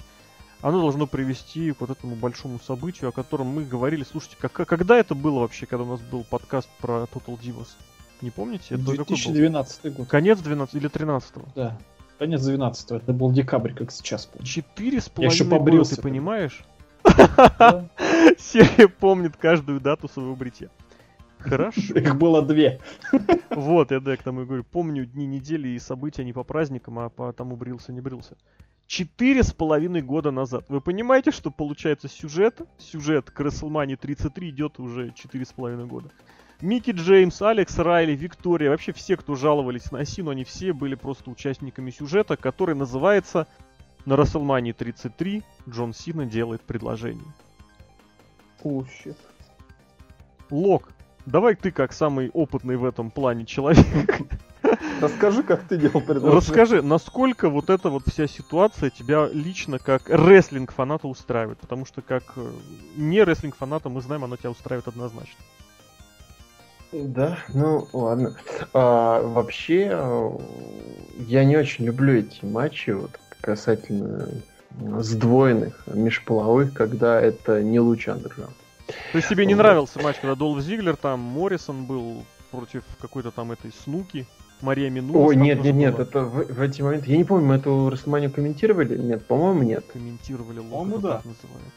Оно должно привести к вот этому большому событию, о котором мы говорили. Слушайте, как, когда это было вообще, когда у нас был подкаст про Total Divas? Не помните? Это какой был? 2012 год. Конец 12 или 13 Да. Конец 12 Это был декабрь, как сейчас помню. Четыре с Я еще половиной года, побрился ты понимаешь? Серия помнит каждую дату своего бритья. Хорошо. Их было две. Вот, я да, к тому и говорю, помню дни недели и события не по праздникам, а по тому брился, не брился. Четыре с половиной года назад. Вы понимаете, что получается сюжет? Сюжет к WrestleMania 33 идет уже четыре с половиной года. Микки Джеймс, Алекс Райли, Виктория, вообще все, кто жаловались на Сину, они все были просто участниками сюжета, который называется на WrestleMania 33 Джон Сина делает предложение. О, щит. Лок, давай ты как самый опытный в этом плане человек, Расскажи, как ты делал предложение. расскажи, насколько вот эта вот вся ситуация тебя лично как рестлинг-фаната устраивает? Потому что как э, не рестлинг-фаната мы знаем, оно тебя устраивает однозначно. Да, ну ладно. А, вообще, э, я не очень люблю эти матчи вот, касательно э, сдвоенных межполовых, когда это не луч андержан. То есть тебе не нравился матч, когда Долф Зиглер, там Моррисон был против какой-то там этой Снуки, Мария Минуа. Ой, нет, нет, нет, это в, в эти моменты. Я не помню, мы эту Расселманию комментировали? Нет, по-моему, нет. Комментировали По-моему, да. так называют.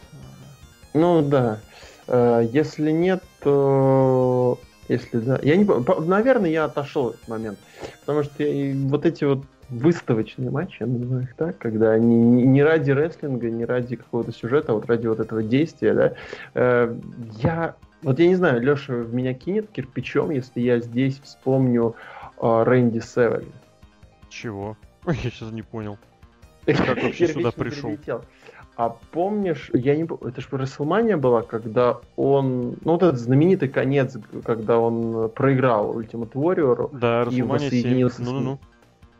Ну да. Э, Если нет, то если да. Я не помню. По- Наверное, я отошел в этот момент. Потому что я вот эти вот выставочные матчи, я называю их так, когда они не ради рестлинга, не ради какого-то сюжета, а вот ради вот этого действия, да, э, я, вот я не знаю, Леша в меня кинет кирпичом, если я здесь вспомню э, Рэнди Севен. Чего? Ой, я сейчас не понял. Как вообще сюда пришел? А помнишь, я не помню, это же Расселмания была, когда он, ну вот этот знаменитый конец, когда он проиграл Ultimate Warrior Да, И Расселмания 7. воссоединился с Ну-ну-ну.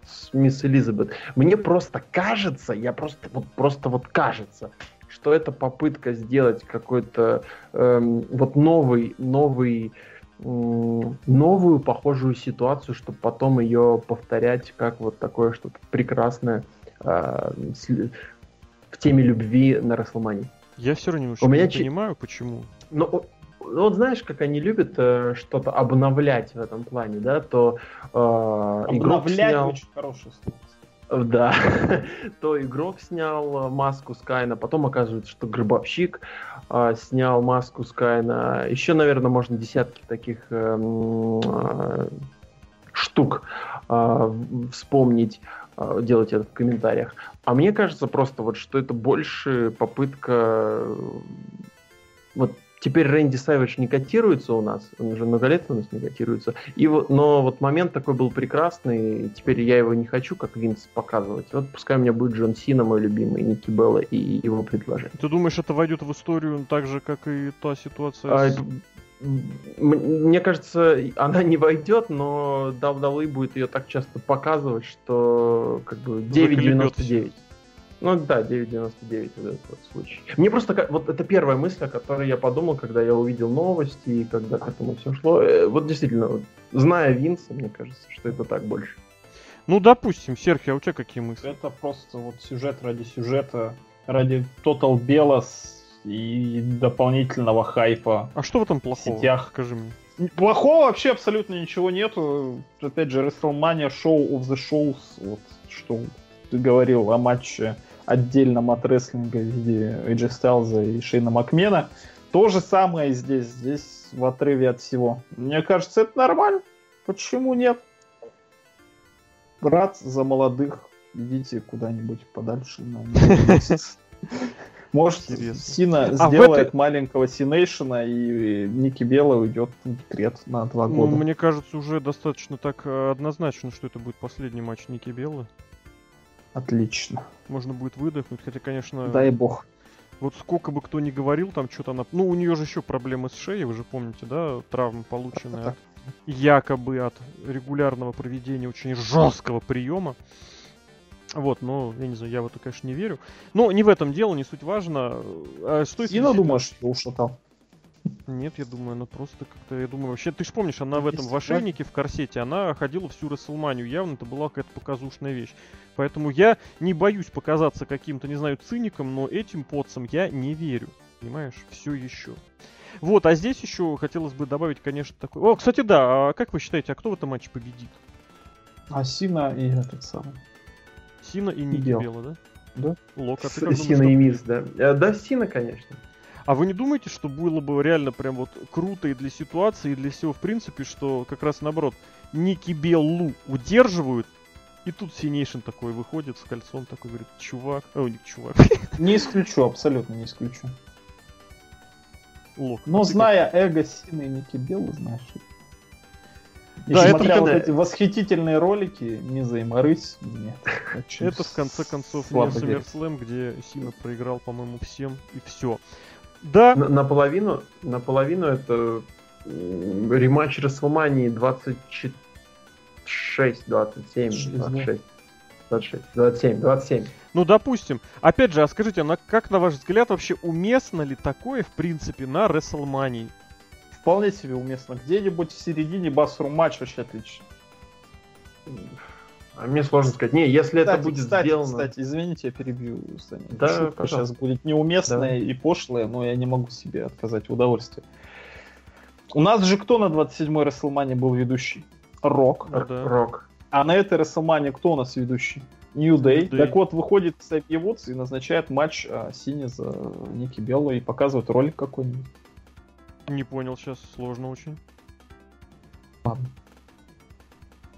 С мисс Элизабет. Мне просто кажется, я просто вот просто вот кажется, что это попытка сделать какой-то эм, вот новый новый новую похожую ситуацию, чтобы потом ее повторять как вот такое что-то прекрасное э, с- в теме любви на Расселмане. Я все равно немножко У меня не чи- понимаю, почему. Но ну, вот знаешь, как они любят э, что-то обновлять в этом плане, да, то э, Обновлять снял- очень хорошее слово. Да. То игрок снял э, маску Скайна, потом оказывается, что гробовщик э, снял маску Скайна. Еще, наверное, можно десятки таких эм, э, штук э, вспомнить, э, делать это в комментариях. А мне кажется просто вот, что это больше попытка... э, Вот теперь Рэнди Сайвидж не котируется у нас, он уже много лет у нас не котируется. И вот, но вот момент такой был прекрасный, и теперь я его не хочу, как Винс, показывать. Вот пускай у меня будет Джон Сина, мой любимый, Ники Белла и его предложение. Ты думаешь, это войдет в историю так же, как и та ситуация А, с... Мне кажется, она не войдет, но WWE будет ее так часто показывать, что как бы 9.99. Ну да, 9.99 вот этот вот случай. Мне просто вот это первая мысль, о которой я подумал, когда я увидел новости и когда к этому все шло. Э, Вот действительно, вот, зная Винса, мне кажется, что это так больше. Ну, допустим, Серхи, а у тебя какие мысли? Это просто вот сюжет ради сюжета, ради Total Белос и дополнительного хайпа. А что в этом плохого? сетях. Скажи мне. Плохого вообще абсолютно ничего нету. Опять же, WrestleMania Show of the Shows, вот что ты говорил о матче отдельном от рестлинга в виде AJ Styles и Шейна Макмена. То же самое здесь. Здесь в отрыве от всего. Мне кажется, это нормально. Почему нет? Рад за молодых. Идите куда-нибудь подальше. на месяц. Может, Интересно. Сина А сделает маленького Синейшена, и Ники Белла уйдет в декрет на два Ну, года. мне кажется, уже достаточно так э, однозначно, что это будет последний матч Ники Беллы. Отлично. Можно будет выдохнуть, хотя, конечно, Дай бог. Вот сколько бы кто ни говорил, там что-то она... Ну, у нее же еще проблемы с шеей, вы же помните, да? Так. от- якобы от регулярного проведения очень жесткого приема. Вот, но, я не знаю, я в это, конечно, не верю. Но не в этом дело, не суть важно. А если Сильно действительно- думаешь, что ушатал? Нет, я думаю, она просто как-то, я думаю, вообще, ты же помнишь, она в этом, в ошейнике, в корсете, она ходила всю Расселманию, явно это была какая-то показушная вещь. Поэтому я не боюсь показаться каким-то, не знаю, циником, но этим подцам я не верю. Понимаешь? Все еще. Вот, а здесь еще хотелось бы добавить, конечно, такой... О, кстати, да, а как вы считаете, а кто в этом матче победит? А Сина и этот самый. Сина и Ники Бел. Белла, да? Да. Лок, а ты С- как думаешь, Сина кто и Мисс, да. Э, Да, Сина, конечно. А вы не думаете, что было бы реально прям вот круто и для ситуации, и для всего в принципе, что как раз наоборот, Ники Беллу удерживают, и тут Синейшн такой выходит с кольцом, такой говорит, чувак, о, не чувак, Не исключу, абсолютно не исключу. Лок. Но а ты как? зная эго Сины и Ники Беллы, знаешь. И Да, это смотря вот эти восхитительные ролики, не займорысь, нет. очень Это в конце концов не. SummerSlam, где Сина проиграл, по-моему, всем, и все. Да, На- Наполовину, наполовину это рематч Расселмании 26, 27, Шесть, да. 26. 26, 27, 27. ну допустим. Опять же, а скажите, на- как на ваш взгляд вообще уместно ли такое, в принципе, на Расселмании? Вполне себе уместно. Где-нибудь в середине басрум матч вообще отлично. А мне сложно сказать. Не, если это Кстати, будет кстати, сделано... кстати, извините, я перебью, Саня. Да, Шутка пожалуйста. сейчас будет неуместная Давай. и пошлая, но я не могу себе отказать в удовольствии. У нас же кто на 27-й Расселмане был ведущий? Рок. Ну да. Рок. А на этой Расселмане кто у нас ведущий? New Day. New Day. Так вот, выходит Ксавье Вудс и назначает матч а, Сини за Ники Белла и показывает ролик какой-нибудь. Не понял сейчас, сложно очень.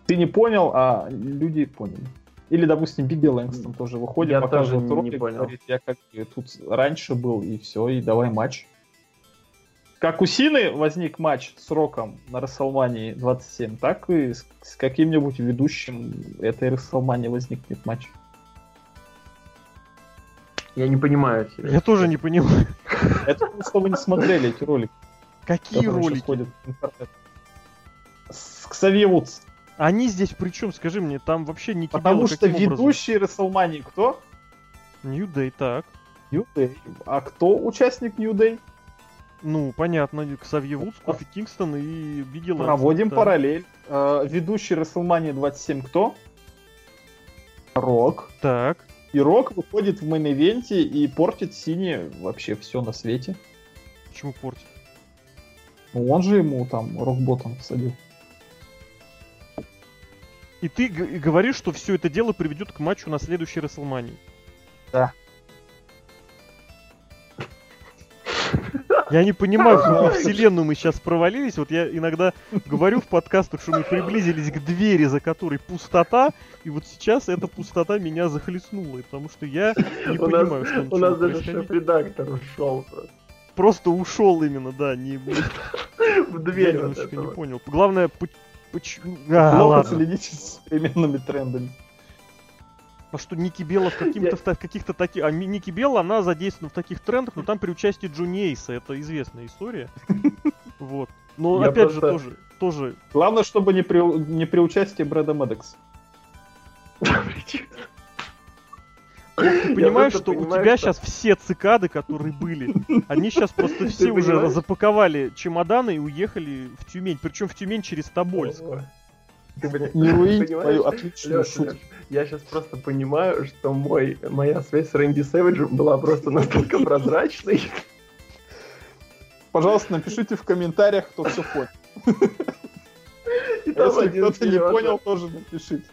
Ты не понял, а люди поняли. Или, допустим, Бигги Лэнгстон тоже выходит, Я показывает тоже не ролик, понял. говорит, я как тут раньше был, и все, и давай матч. Как у Сины возник матч с Роком на Расселмании 27, так и с, с каким-нибудь ведущим этой Расселмании возникнет матч. Я не понимаю. Серёж. Я тоже не понимаю. Это что вы не смотрели эти ролики. Какие ролики? ходят в интернет. С Ксавье Вудс. Они здесь при чем, скажи мне, там вообще не Потому что ведущий Расселмании кто? New Day, так. New Day. А кто участник New Day? Ну, понятно, Ксавье Вудс, Кофи Кингстон и Биг И Проводим да. параллель. Э, ведущий WrestleMania 27 кто? Рок. Так, И Рок выходит в мейн-ивенте и портит Сине вообще все на свете. почему портит? Ну, он же ему там рок-ботом всадил. И ты г- и говоришь, что все это дело приведет к матчу на следующей Расселмании. Да. Я не понимаю, в какую вселенную мы сейчас провалились. Вот я иногда говорю в подкастах, что мы приблизились к двери, за которой пустота, и вот сейчас эта пустота меня захлестнула, потому что я не У нас- понимаю, что У нас даже шеф-редактор ушел просто. Просто ушел именно, да, не, в дверь я вот не понял. Главное, почему... А, Плохо ладно. следите с современными трендами. А что Ники Белла в каким-то в каких-то таких... А Ники Белла, она задействована в таких трендах, но там при участии Джонни Эйса. Это известная история. Вот. Но Я опять же просто- тоже... Тоже... Главное, чтобы не при, не при участии Брэда Медекса. Ты понимаешь, что у тебя сейчас все цикады, которые были, они сейчас просто все уже запаковали чемоданы и уехали в Тюмень. Причем в Тюмень через Тобольск. Ты Не понимаешь? твою отличную шутку. Я сейчас просто понимаю, что мой, моя связь с Рэнди Сэвиджем была просто настолько прозрачной. Пожалуйста, напишите в комментариях, кто все понял. Если кто-то не понял, тоже напишите.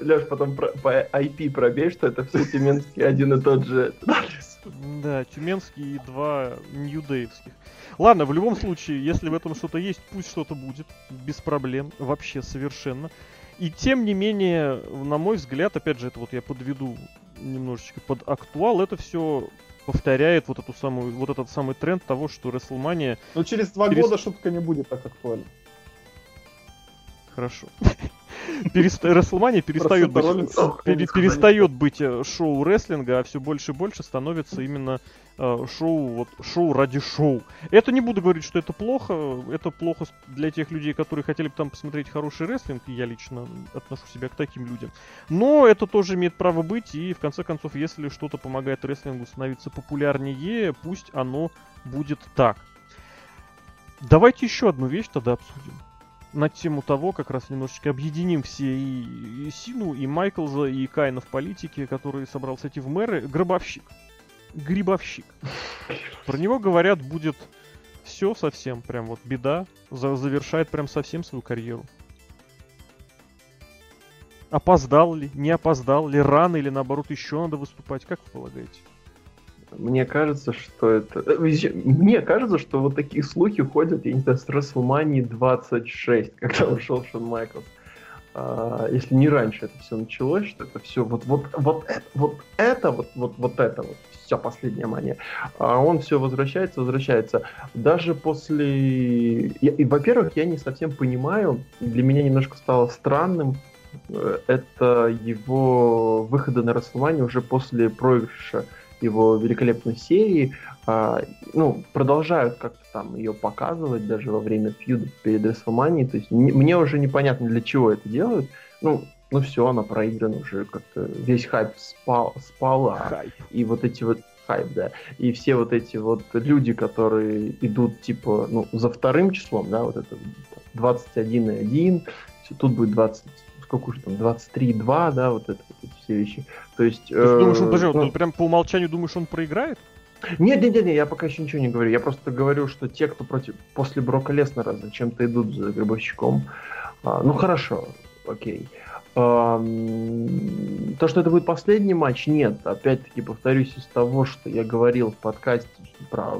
Лёш, потом про- по IP пробей, что это все Тюменский один и тот же адрес. Да, тюменский и два ньюдеевских. Ладно, в любом случае, если в этом что-то есть, пусть что-то будет. Без проблем. Вообще совершенно. И тем не менее, на мой взгляд, опять же, это вот я подведу немножечко под актуал, это все повторяет вот эту самую, вот этот самый тренд того, что WrestleMania Но через два Через- года шутка не будет так актуальна. Хорошо. Расселмания перестает быть, перестает быть э, шоу рестлинга, а все больше и больше становится именно э, шоу, вот, шоу ради шоу. Это не буду говорить, что это плохо. Это плохо для тех людей, которые хотели бы там посмотреть хороший рестлинг, и я лично отношу себя к таким людям. Но это тоже имеет право быть, и в конце концов, если что-то помогает рестлингу становиться популярнее, пусть оно будет так. Давайте еще одну вещь тогда обсудим. На тему того, как раз немножечко объединим все и, и Сину, и Майклза, и Кайна в политике, который собрался идти в мэры. Гробовщик. Грибовщик. Про него говорят, будет все совсем, прям вот беда. За- завершает прям совсем свою карьеру. Опоздал ли, не опоздал ли, рано или наоборот еще надо выступать, как вы полагаете? Мне кажется, что это... э, Мне кажется, что вот такие слухи ходят, я не знаю, с WrestleMania 26, когда ушел Шон Майклс. А, если не раньше это все началось, что это все вот, вот, вот, это, вот это, вот, вот, вот это, вот, вся последняя мания. А он все возвращается, возвращается. Даже после... я- и, во-первых, я не совсем понимаю, для меня немножко стало странным, э, это его выхода на WrestleMania уже после проигрыша его великолепной серии, а, ну, продолжают как-то там ее показывать даже во время фьюда перед WrestleMania, то есть мне, мне уже непонятно, для чего это делают, ну, ну все, она проиграна уже как-то, весь хайп спал, спал, а и вот эти вот хайп, да, и все вот эти вот люди, которые идут типа, ну, за вторым числом, да, вот это 21,1, всё, тут будет 20, сколько уже там, 23,2, да, вот это вот эти все вещи, то есть... Ты думаешь, он, э, подожди, ну, ты прям по умолчанию думаешь, он проиграет? нет, нет, нет, нет, я пока еще ничего не говорю. Я просто говорю, что те, кто против после Брока Леснера зачем-то идут за гробовщиком. а, ну хорошо, окей. Ам, то, что это будет последний матч, нет. Опять-таки повторюсь из того, что я говорил в подкасте про,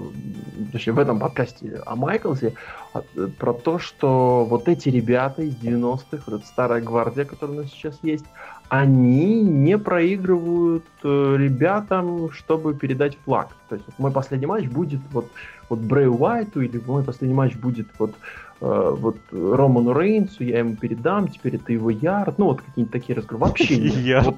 точнее, в этом подкасте о Майклсе, а, э, про то, что вот эти ребята из 90-х, вот эта старая гвардия, которая у нас сейчас есть, они не проигрывают э, ребятам, чтобы передать флаг. То есть вот мой последний матч будет вот, вот Брэй Уайту, или мой последний матч будет вот, вот Роману Рейнсу, я ему передам, теперь это его ярд. Ну, вот какие-то такие разговоры. Вообще нет. Ярд.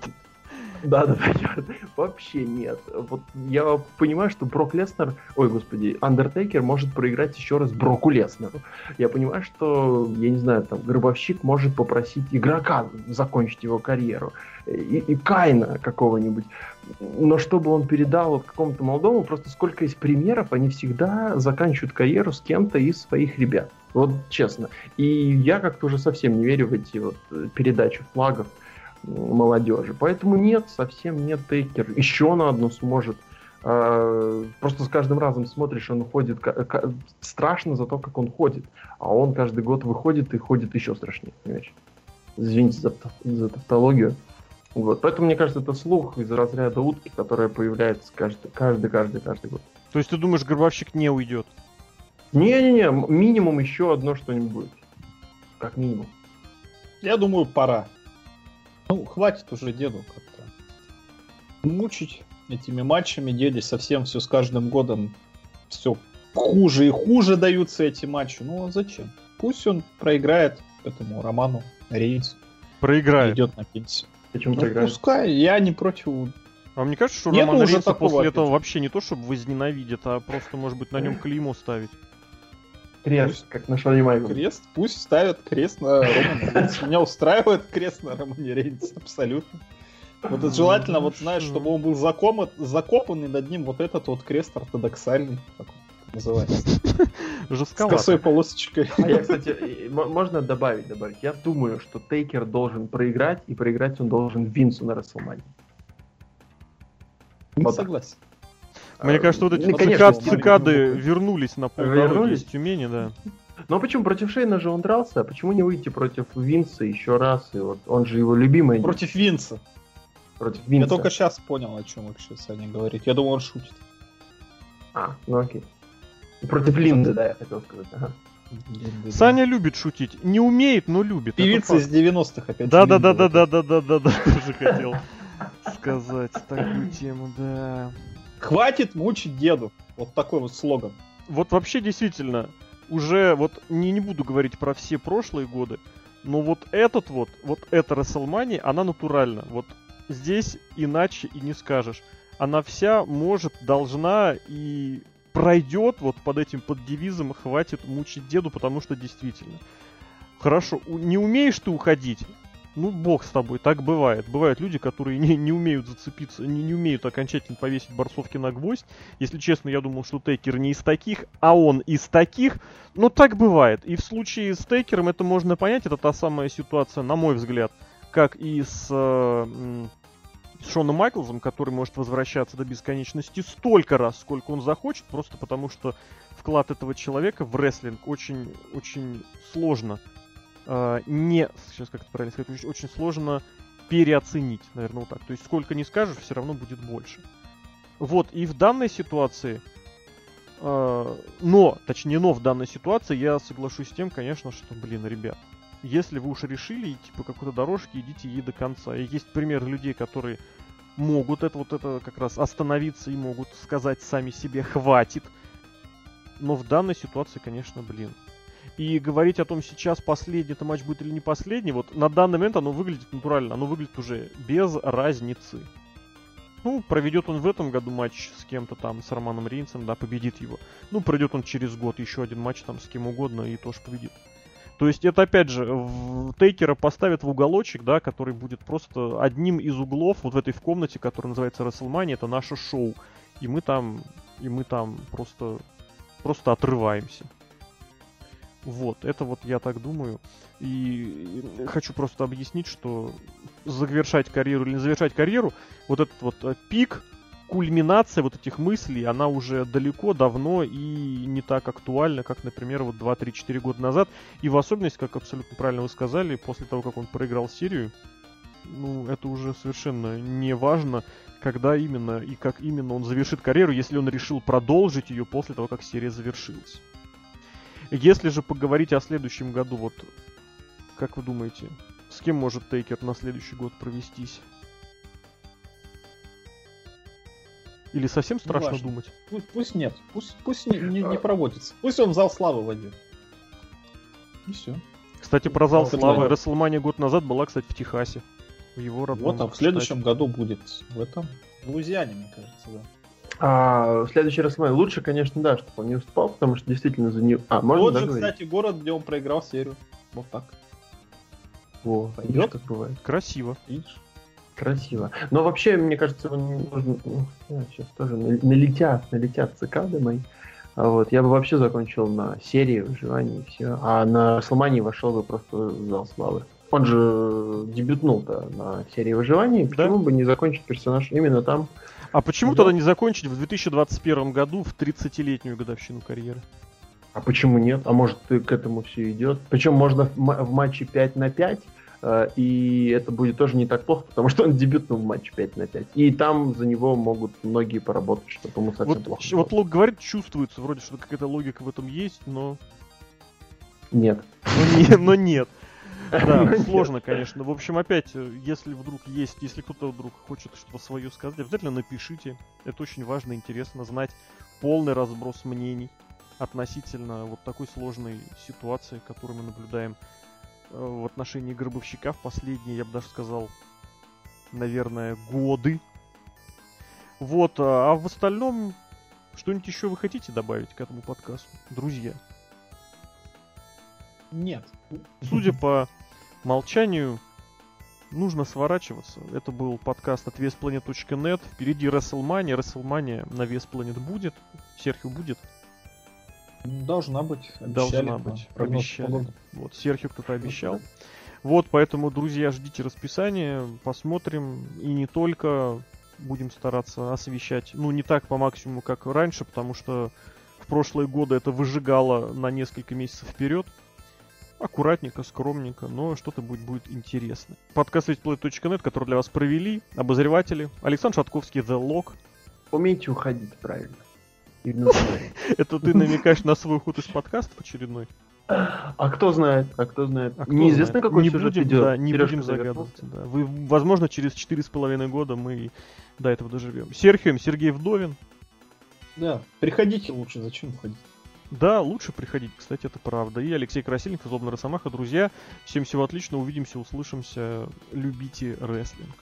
Да, да, ярд. Вообще нет. Вот я понимаю, что Брок Леснер, ой, господи, Андертейкер может проиграть еще раз Броку Леснеру. Я понимаю, что, я не знаю, там, Гробовщик может попросить игрока закончить его карьеру. И, и Кайна какого-нибудь. Но чтобы он передал вот какому-то молодому, просто сколько есть примеров, они всегда заканчивают карьеру с кем-то из своих ребят. Вот честно. И я как-то уже совсем не верю в эти вот э, передачи флагов молодежи. Поэтому нет, совсем нет Тейкер. Еще на одну сможет. А, Просто с каждым разом смотришь, он ходит страшно за то, как он ходит. А он каждый год выходит и ходит еще страшнее, понимаешь? Извините за, за тавтологию. Вот. Поэтому, мне кажется, это слух из разряда утки, которая появляется каждый, каждый, каждый, каждый год. То есть ты думаешь, Гробовщик не уйдет? Не-не-не, минимум еще одно что-нибудь будет. Как минимум. Я думаю, пора. Ну, хватит уже деду как-то мучить этими матчами. Деде совсем все с каждым годом все хуже и хуже даются эти матчи. Ну, а зачем? Пусть он проиграет этому Роману Рейнсу и Проиграет. идет на пенсию. Почему Ну, проиграешь? пускай, я не против. А мне кажется, что Нету Роман уже Рейнса после этого вообще не то, чтобы возненавидит, а просто, может быть, на нем клеймо ставить. Крест, как на Шоне Майкле. Крест, пусть ставят крест на Романе Рейнсе. Меня устраивает крест на Романе Рейнсе, абсолютно. Вот это желательно, вот знаешь, чтобы он был закома- закопан, и над ним вот этот вот крест ортодоксальный, как он называется, с Жестковато. косой полосочкой. А я, кстати, можно добавить, добавить. Я думаю, что Тейкер должен проиграть, и проиграть он должен Винсу на Расселмане. Не Вот так. Мне кажется, вот эти Ну, конечно, цикад- цикады вернулись на полдороги Вернулись? из Тюмени, да. Ну а почему против Шейна же он дрался, а почему не выйти против Винса еще раз? И вот он же его любимый Против Винса. против Я Винса. только сейчас понял, о чем вообще Саня говорит. Я думал, он шутит. А, ну окей. Против Линды, да, я хотел сказать. Ага. Саня любит шутить. Не умеет, но любит. Певица из 90-х опять. Да, да, да, да, да, да, да, да, да, тоже хотел сказать такую тему, да. Хватит мучить деду. Вот такой вот слоган. Вот вообще действительно, уже вот не, не буду говорить про все прошлые годы, Но вот этот вот, вот эта WrestleMania, она натуральна. Вот здесь иначе и не скажешь. Она вся может, должна и пройдет вот под этим под девизом хватит мучить деду, потому что действительно. Хорошо, не умеешь ты уходить, ну, бог с тобой, так бывает. Бывают люди, которые не, не умеют зацепиться, не, не умеют окончательно повесить борцовки на гвоздь. Если честно, я думал, что Тейкер не из таких, а он из таких. Но так бывает. И в случае с Тейкером это можно понять. Это та самая ситуация, на мой взгляд, как и с, э, с Шоном Майклзом, который может возвращаться до бесконечности столько раз, сколько он захочет, просто потому что вклад этого человека в рестлинг очень, очень сложно э, не, сейчас как это правильно сказать, очень сложно переоценить, наверное, вот так. То есть сколько не скажешь, все равно будет больше. Вот, и в данной ситуации, э, но, точнее, но в данной ситуации я соглашусь с тем, конечно, что, блин, ребят, если вы уж решили идти по какой-то дорожке, идите ей до конца. И есть пример людей, которые могут это вот это как раз остановиться и могут сказать сами себе «хватит». Но в данной ситуации, конечно, блин, и говорить о том, сейчас последний это матч будет или не последний, вот на данный момент оно выглядит натурально, оно выглядит уже без разницы. Ну, проведет он в этом году матч с кем-то там, с Романом Рейнсом, да, победит его. Ну, пройдет он через год еще один матч там с кем угодно и тоже победит. То есть это, опять же, в Тейкера поставят в уголочек, да, который будет просто одним из углов вот в этой в комнате, которая называется WrestleMania, это наше шоу. И мы там, и мы там просто, просто отрываемся. Вот, это вот я так думаю. И хочу просто объяснить, что завершать карьеру или не завершать карьеру, вот этот вот э, пик, кульминация вот этих мыслей, она уже далеко, давно и не так актуальна, как, например, вот 2-3-4 года назад. И в особенности, как абсолютно правильно вы сказали, после того, как он проиграл серию, ну, это уже совершенно не важно, когда именно и как именно он завершит карьеру, если он решил продолжить ее после того, как серия завершилась. Если же поговорить о следующем году, вот как вы думаете, с кем может Тейкер на следующий год провестись? Или совсем страшно не думать? Пусть, пусть нет, пусть, пусть не, не, не проводится. Пусть он в зал славы войдет. И все. Кстати, про зал Ну, славы. Расселмания год назад была, кстати, в Техасе. В его родном Вот, а в следующем году будет в этом. В Луизиане, мне кажется, да. А в следующий раз мы лучше, конечно, да, чтобы он не устал, потому что действительно за него. А, можно Вот да, же, говорить? кстати, город, где он проиграл серию. Вот так. Во, Пойдет? видишь, как бывает. Красиво. Видишь? Красиво. Но вообще, мне кажется, его нужно... сейчас тоже на- налетят, налетят цикады мои. А Вот, я бы вообще закончил на серии выживания и все. А на Сломании вошел бы просто в зал славы. Он же дебютнул-то на серии выживания. Да. Почему бы не закончить персонаж именно там? А почему Да. тогда не закончить в 2021 году в 30-летнюю годовщину карьеры? А почему нет? А может, и к этому все идет? Причем можно в, в матче 5 на 5, э, и это будет тоже не так плохо, потому что он дебютнул в матче 5 на 5. И там за него могут многие поработать, чтобы ему совсем Вот, плохо было. вот Лок говорит, чувствуется вроде, что какая-то логика в этом есть, но, Нет. но, не- но нет. Да, нет. сложно, конечно. В общем, опять, э, если вдруг есть, если кто-то вдруг хочет что-то свое сказать, обязательно напишите. Это очень важно, интересно знать полный разброс мнений относительно вот такой сложной ситуации, которую мы наблюдаем э, в отношении гробовщика в последние, я бы даже сказал, наверное, годы. Вот, а а в остальном, что-нибудь еще вы хотите добавить к этому подкасту, друзья? Нет. Судя по молчанию, нужно сворачиваться. Это был подкаст от VesPlanet.net. Впереди WrestleMania. WrestleMania на VesPlanet будет. Серхио будет. Должна быть. Должна Обещали, быть. да, Обещали. Вот, Серхио кто-то обещал. Вот, поэтому, друзья, ждите расписание, посмотрим. И не только будем стараться освещать, ну, не так по максимуму, как раньше, потому что в прошлые годы это выжигало на несколько месяцев вперед. Аккуратненько, скромненько, но что-то будет, будет интересно. Подкаст VeSplay.net, который для вас провели обозреватели. Александр Шатковский, The Lock. Умейте уходить правильно. Это ты намекаешь на свой уход из подкастов очередной? А кто знает, а кто знает. А кто Неизвестно, знает? какой не сюжет будем, идет. Да, не Сережка будем загадывать. Да. Вы, возможно, через четыре с половиной года мы до этого доживем. Серхием Сергей Вдовин. Да. Приходите лучше, зачем уходить? Да, лучше приходить, кстати, это правда. И Алексей Красильников, Злобный Росомаха. Друзья, всем всего отлично, увидимся, услышимся. Любите рестлинг.